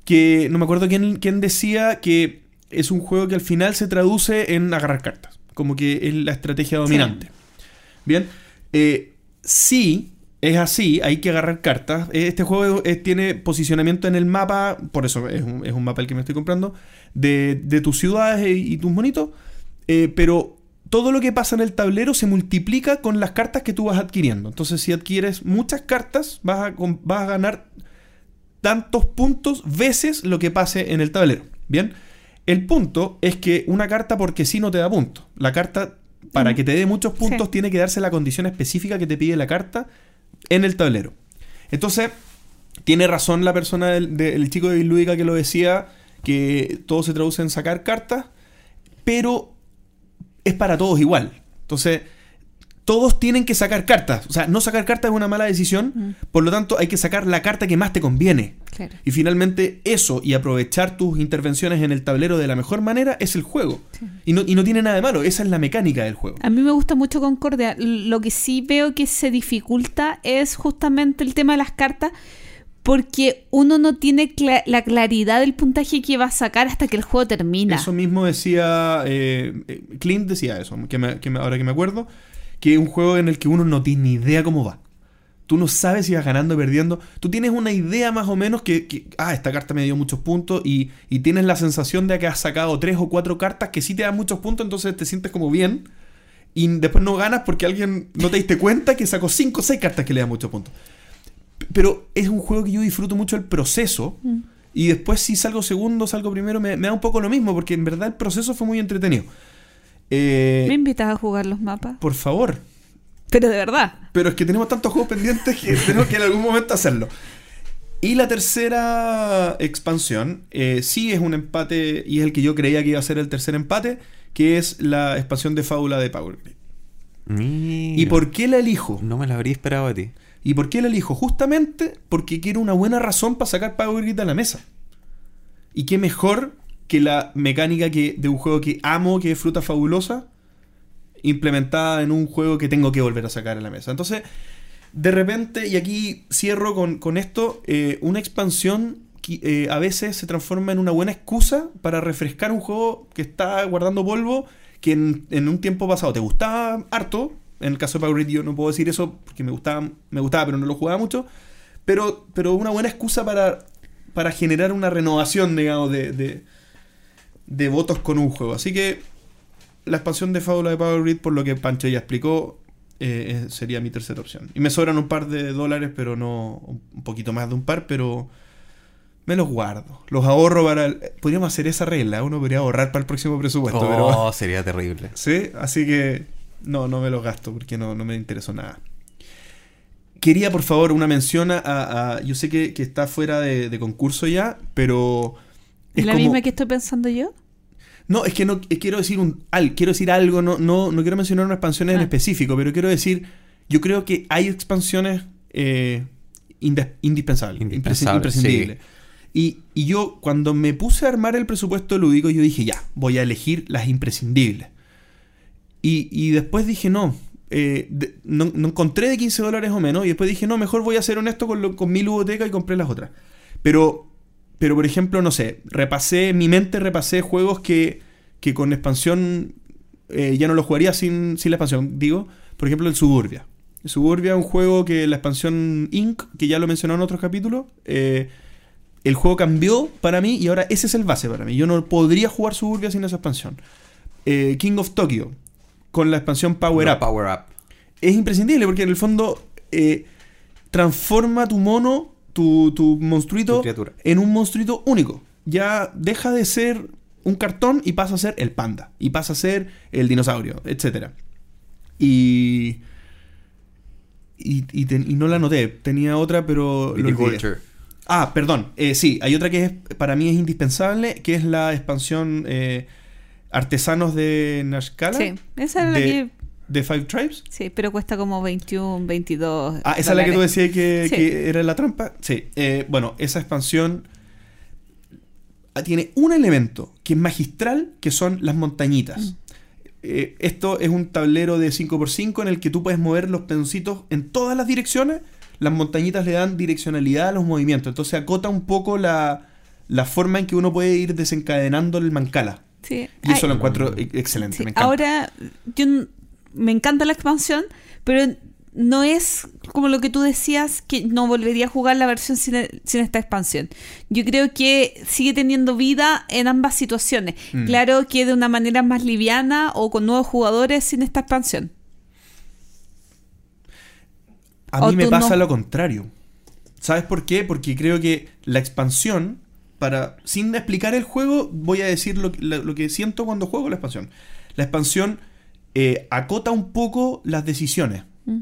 que no me acuerdo quién, quién decía que es un juego que al final se traduce en agarrar cartas, como que es la estrategia dominante. Bien, eh, sí, es así, hay que agarrar cartas. Este juego eh, tiene posicionamiento en el mapa, por eso es un, es un mapa el que me estoy comprando, de, de tus ciudades y, y tus monitos, eh, pero todo lo que pasa en el tablero se multiplica con las cartas que tú vas adquiriendo. Entonces, si adquieres muchas cartas, vas a, vas a ganar tantos puntos veces lo que pase en el tablero. Bien, el punto es que una carta porque sí no te da puntos. La carta, para que te dé muchos puntos, Sí. tiene que darse la condición específica que te pide la carta en el tablero. Entonces, tiene razón la persona del, chico de Lúdica que lo decía, que todo se traduce en sacar cartas, pero es para todos igual. Entonces, todos tienen que sacar cartas. O sea, no sacar cartas es una mala decisión, Mm. por lo tanto hay que sacar la carta que más te conviene. Claro. Y finalmente eso y aprovechar tus intervenciones en el tablero de la mejor manera es el juego. Y, no, y no tiene nada de malo, esa es la mecánica del juego. A mí me gusta mucho Concordia. Lo que sí veo que se dificulta es justamente el tema de las cartas, porque uno no tiene la claridad del puntaje que va a sacar hasta que el juego termina. Eso mismo decía, eh, eh, Clint decía eso, que me- que me- ahora que me acuerdo, que es un juego en el que uno no tiene ni idea cómo va. Tú no sabes si vas ganando o perdiendo. Tú tienes una idea más o menos que, que, ah, esta carta me dio muchos puntos y, y tienes la sensación de que has sacado tres o cuatro cartas que sí te dan muchos puntos, entonces te sientes como bien. Y después no ganas porque alguien no te diste cuenta que sacó cinco o seis cartas que le dan muchos puntos. Pero es un juego que yo disfruto mucho el proceso. Mm. Y después si salgo segundo, salgo primero, me, me da un poco lo mismo, porque en verdad el proceso fue muy entretenido. Eh, ¿Me invitas a jugar los mapas? por favor. Pero de verdad. Pero es que tenemos tantos juegos pendientes que tenemos que en algún momento hacerlo. Y la tercera expansión, eh, sí es un empate, y es el que yo creía que iba a ser el tercer empate, que es la expansión de Fábula de Power Grid. Mira. ¿Y por qué la elijo? No me la habría esperado a ti. ¿Y por qué la elijo? Justamente porque quiero una buena razón para sacar Power Grid a la mesa. Y qué mejor que la mecánica que, de un juego que amo, que es Fruta Fabulosa, implementada en un juego que tengo que volver a sacar en la mesa. Entonces, de repente, y aquí cierro con, con esto, eh, una expansión que, eh, a veces se transforma en una buena excusa para refrescar un juego que está guardando polvo, que en, un tiempo pasado te gustaba harto. En el caso de Power yo no puedo decir eso porque me gustaba, me gustaba pero no lo jugaba mucho. Pero, pero una buena excusa para, para generar una renovación, digamos, de, de votos con un juego. Así que la expansión de Fábula de Power Grid, por lo que Pancho ya explicó, eh, sería mi tercera opción. Y me sobran un par de dólares, pero no un poquito más de un par, pero me los guardo. Los ahorro para... el- podríamos hacer esa regla, uno podría ahorrar para el próximo presupuesto, Oh, pero... sería terrible. Sí, así que no, no me los gasto porque no, no me interesó nada. Quería, por favor, una mención a... a- yo sé que, que está fuera de, de concurso ya, pero... ¿Es la como- misma que estoy pensando yo? no, es que no eh, quiero decir un al, quiero decir algo, no, no, no quiero mencionar unas expansiones en Ah. específico, pero quiero decir, yo creo que hay expansiones eh, indispensables, Indispensables, imprescindibles. Y, y yo, cuando me puse a armar el presupuesto lúdico, yo dije, ya, voy a elegir las imprescindibles. Y, y después dije, no, eh, de- no, no encontré de 15 dólares o menos. Y después dije, no, mejor voy a ser honesto con, lo- con mi ludoteca y compré las otras. Pero, pero por ejemplo, no sé, repasé, mi mente repasé juegos que, que con expansión eh, ya no los jugaría sin, sin la expansión. Digo, por ejemplo, el Suburbia. El Suburbia es un juego que la expansión Inc., que ya lo mencionó en otros capítulos, eh, el juego cambió para mí y ahora ese es el base para mí. Yo no podría jugar Suburbia sin esa expansión. Eh, King of Tokyo, con la expansión Power No, Up. Power Up. Es imprescindible porque en el fondo transforma tu mono, tu, tu monstruito, Tu criatura. en un monstruito único. Ya deja de ser un cartón y pasa a ser el panda. Y pasa a ser el dinosaurio, etc. Y. Y, y te- y no la noté. Tenía otra, pero. lo olvidé. Viticulture. Ah, perdón. Eh, sí, hay otra que es, para mí es indispensable, que es la expansión eh, Artesanos de Nashkala. Sí, esa es la que... de Five Tribes. Sí, pero cuesta como 21, 22 Ah, esa es la que tú decías que, Sí. que era la trampa. Sí. Eh, bueno, esa expansión ah, tiene un elemento que es magistral, que son las montañitas. Mm. Eh, esto es un tablero de 5x5 en el que tú puedes mover los peoncitos en todas las direcciones. Las montañitas le dan direccionalidad a los movimientos. Entonces acota un poco la, la forma en que uno puede ir desencadenando el mancala. Sí. Y eso Ay, lo encuentro e- excelente. sí. me encanta. Ahora, yo me encanta la expansión, pero no es como lo que tú decías, que no volvería a jugar la versión sin, sin esta expansión. Yo creo que sigue teniendo vida en ambas situaciones. Mm. Claro que de una manera más liviana o con nuevos jugadores sin esta expansión. A ¿O mí me pasa no? lo contrario. ¿Sabes por qué? Porque creo que la expansión, para sin explicar el juego, voy a decir lo, que- lo- lo que siento cuando juego la expansión. La expansión eh, acota un poco las decisiones. Mm.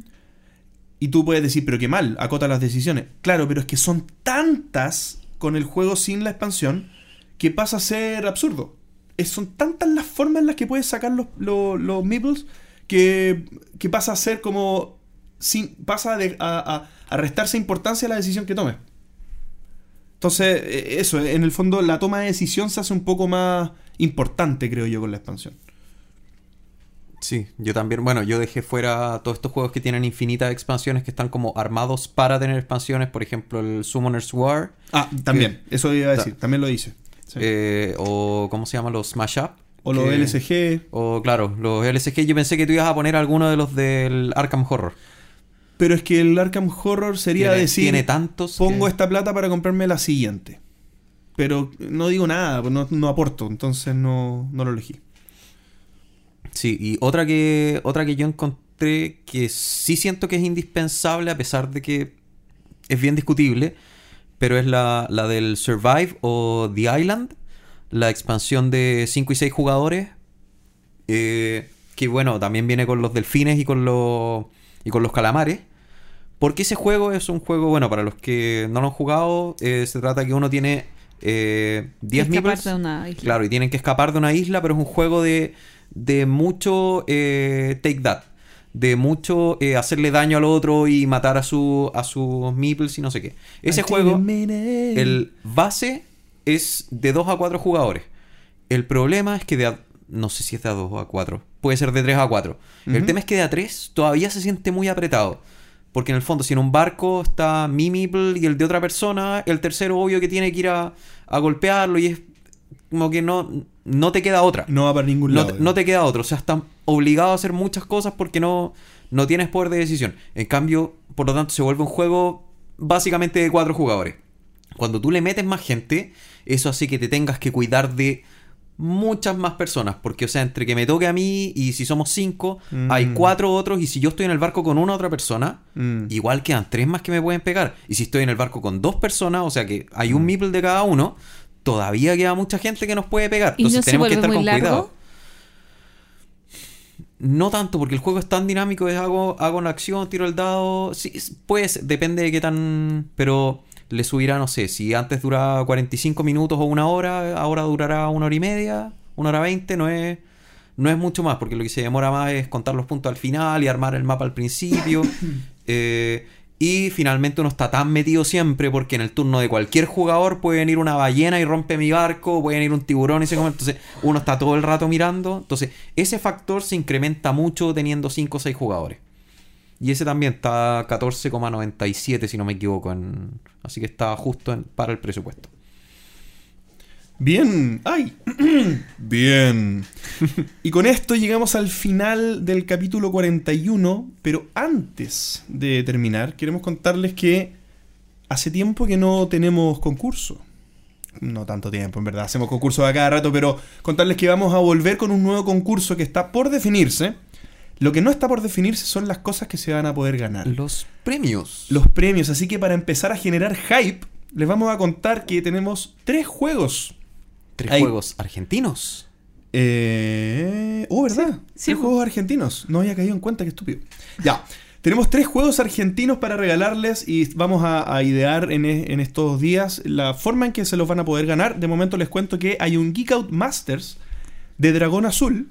Y tú puedes decir, pero qué mal, acota las decisiones. Claro, pero es que son tantas con el juego sin la expansión que pasa a ser absurdo. Es- son tantas las formas en las que puedes sacar los, los, los meeples que, que pasa a ser como. Sin, pasa de- a, a- a restarse importancia a la decisión que tomes. Entonces, eh, eso, en el fondo, la toma de decisión se hace un poco más importante, creo yo, con la expansión. Sí, yo también. Bueno, yo dejé fuera todos estos juegos que tienen infinitas expansiones que están como armados para tener expansiones. Por ejemplo, el Summoner's War. Ah, también, eso iba a decir, también lo hice. Sí. eh, o, ¿cómo se llama? Los Smash Up. o los que- LSG. O, claro, los LSG. Yo pensé que tú ibas a poner alguno de los del Arkham Horror. Pero es que el Arkham Horror sería tiene, decir. tiene tantos. pongo que- esta plata para comprarme la siguiente. Pero no digo nada, no, no aporto, entonces no, no lo elegí. Sí, y otra que, otra que yo encontré que sí siento que es indispensable, a pesar de que es bien discutible, pero es la, la del Survive o The Island, la expansión de 5 y 6 jugadores, eh, que bueno, también viene con los delfines y con los, y con los calamares. Porque ese juego es un juego, bueno, para los que no lo han jugado, eh, se trata que uno tiene eh, 10 Escapar meeples. Claro, y tienen que escapar de una isla, pero es un juego de, de mucho eh, take that. De mucho eh, hacerle daño al otro y matar a, su, a sus meeples y no sé qué. Ese juego, el base es de 2 a 4 jugadores. El problema es que de a- no sé si es de a 2 o a 4. Puede ser de 3 a 4. El tema es que de a 3 todavía se siente muy apretado. Porque en el fondo, si en un barco está mi meeple y el de otra persona, el tercero obvio que tiene que ir a, a golpearlo y es como que no, no te queda otra. No va para ningún No, lado. te- no te queda otro. O sea, estás obligado a hacer muchas cosas porque no, no tienes poder de decisión. En cambio, por lo tanto, se vuelve un juego básicamente de cuatro jugadores. Cuando tú le metes más gente, eso hace que te tengas que cuidar de muchas más personas. Porque, o sea, entre que me toque a mí y si somos cinco, Mm. hay cuatro otros. Y si yo estoy en el barco con una otra persona, Mm. igual quedan tres más que me pueden pegar. Y si estoy en el barco con dos personas, o sea que hay un Mm. meeple de cada uno, todavía queda mucha gente que nos puede pegar. ¿Y Entonces no tenemos que estar con largo? cuidado. No tanto, porque el juego es tan dinámico, es hago, hago una acción, tiro el dado. Sí, es- pues depende de qué tan. Pero le subirá, no sé, si antes duraba 45 minutos o una hora, ahora durará una hora y media, una hora veinte, no es. No es mucho más, porque lo que se demora más es contar los puntos al final y armar el mapa al principio. Eh, y finalmente uno está tan metido siempre porque en el turno de cualquier jugador puede venir una ballena y rompe mi barco, puede venir un tiburón y se come. Entonces uno está todo el rato mirando. Entonces ese factor se incrementa mucho teniendo 5 o 6 jugadores. Y ese también está 14,97 si no me equivoco. en- Así que está justo para el presupuesto. Bien, ay, bien. Y con esto llegamos al final del capítulo 41, pero antes de terminar, queremos contarles que hace tiempo que no tenemos concurso. No tanto tiempo, en verdad, hacemos concursos a cada rato, pero contarles que vamos a volver con un nuevo concurso que está por definirse. Lo que no está por definirse son las cosas que se van a poder ganar Los premios. los premios. Así que para empezar a generar hype, les vamos a contar que tenemos tres juegos. Tres Hay- juegos argentinos. Eh... Oh, ¿verdad? Sí, tres juegos argentinos. No había caído en cuenta, qué estúpido. Ya. Tenemos tres juegos argentinos para regalarles y vamos a, a idear en, e- en estos días la forma en que se los van a poder ganar. De momento les cuento que hay un Geek Out Masters de Dragón Azul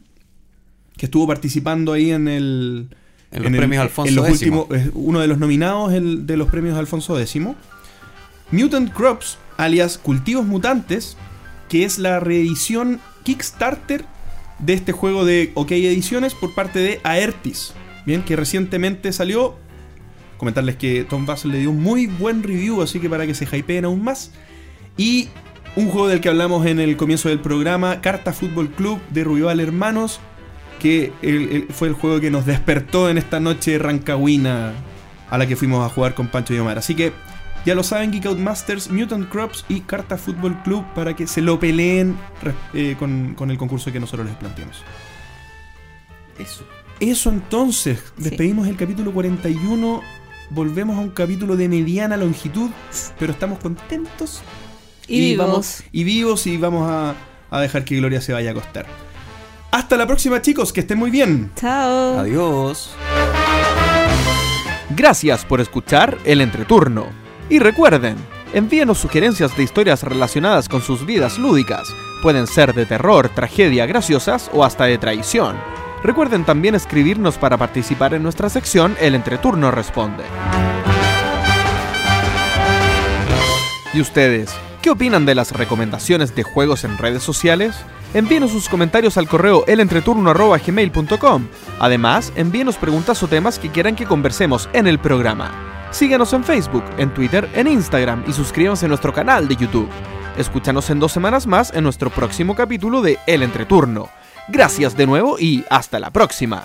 que estuvo participando ahí en el... En los premios Alfonso en los X. últimos- uno de los nominados el- de los premios Alfonso X. Mutant Crops, alias Cultivos Mutantes, que es la reedición Kickstarter de este juego de OK Ediciones por parte de Aertis. Bien, que recientemente salió. Comentarles que Tom Vassell le dio un muy buen review, así que para que se hypeen aún más. Y un juego del que hablamos en el comienzo del programa, Carta Fútbol Club de Rubial Hermanos, que fue el juego que nos despertó en esta noche rancagüina a la que fuimos a jugar con Pancho y Omar. Así que ya lo saben, Geek Out Masters, Mutant Crops y Carta Fútbol Club para que se lo peleen eh, con, con el concurso que nosotros les planteamos. Eso. Eso entonces, Sí. despedimos el capítulo 41, volvemos a un capítulo de mediana longitud, pero estamos contentos Y vivos. vamos y vivos y vamos a, a dejar que Gloria se vaya a acostar. Hasta la próxima chicos, que estén muy bien. Chao. Adiós. Gracias por escuchar el entreturno. Y recuerden, envíenos sugerencias de historias relacionadas con sus vidas lúdicas. Pueden ser de terror, tragedia, graciosas o hasta de traición. Recuerden también escribirnos para participar en nuestra sección El Entreturno Responde. ¿Y ustedes? ¿Qué opinan de las recomendaciones de juegos en redes sociales? Envíenos sus comentarios al correo elentreturno.gmail.com. Además, envíenos preguntas o temas que quieran que conversemos en el programa. Síguenos en Facebook, en Twitter, en Instagram y suscríbanse a nuestro canal de YouTube. Escúchanos en dos semanas más en nuestro próximo capítulo de El Entreturno. Gracias de nuevo y hasta la próxima.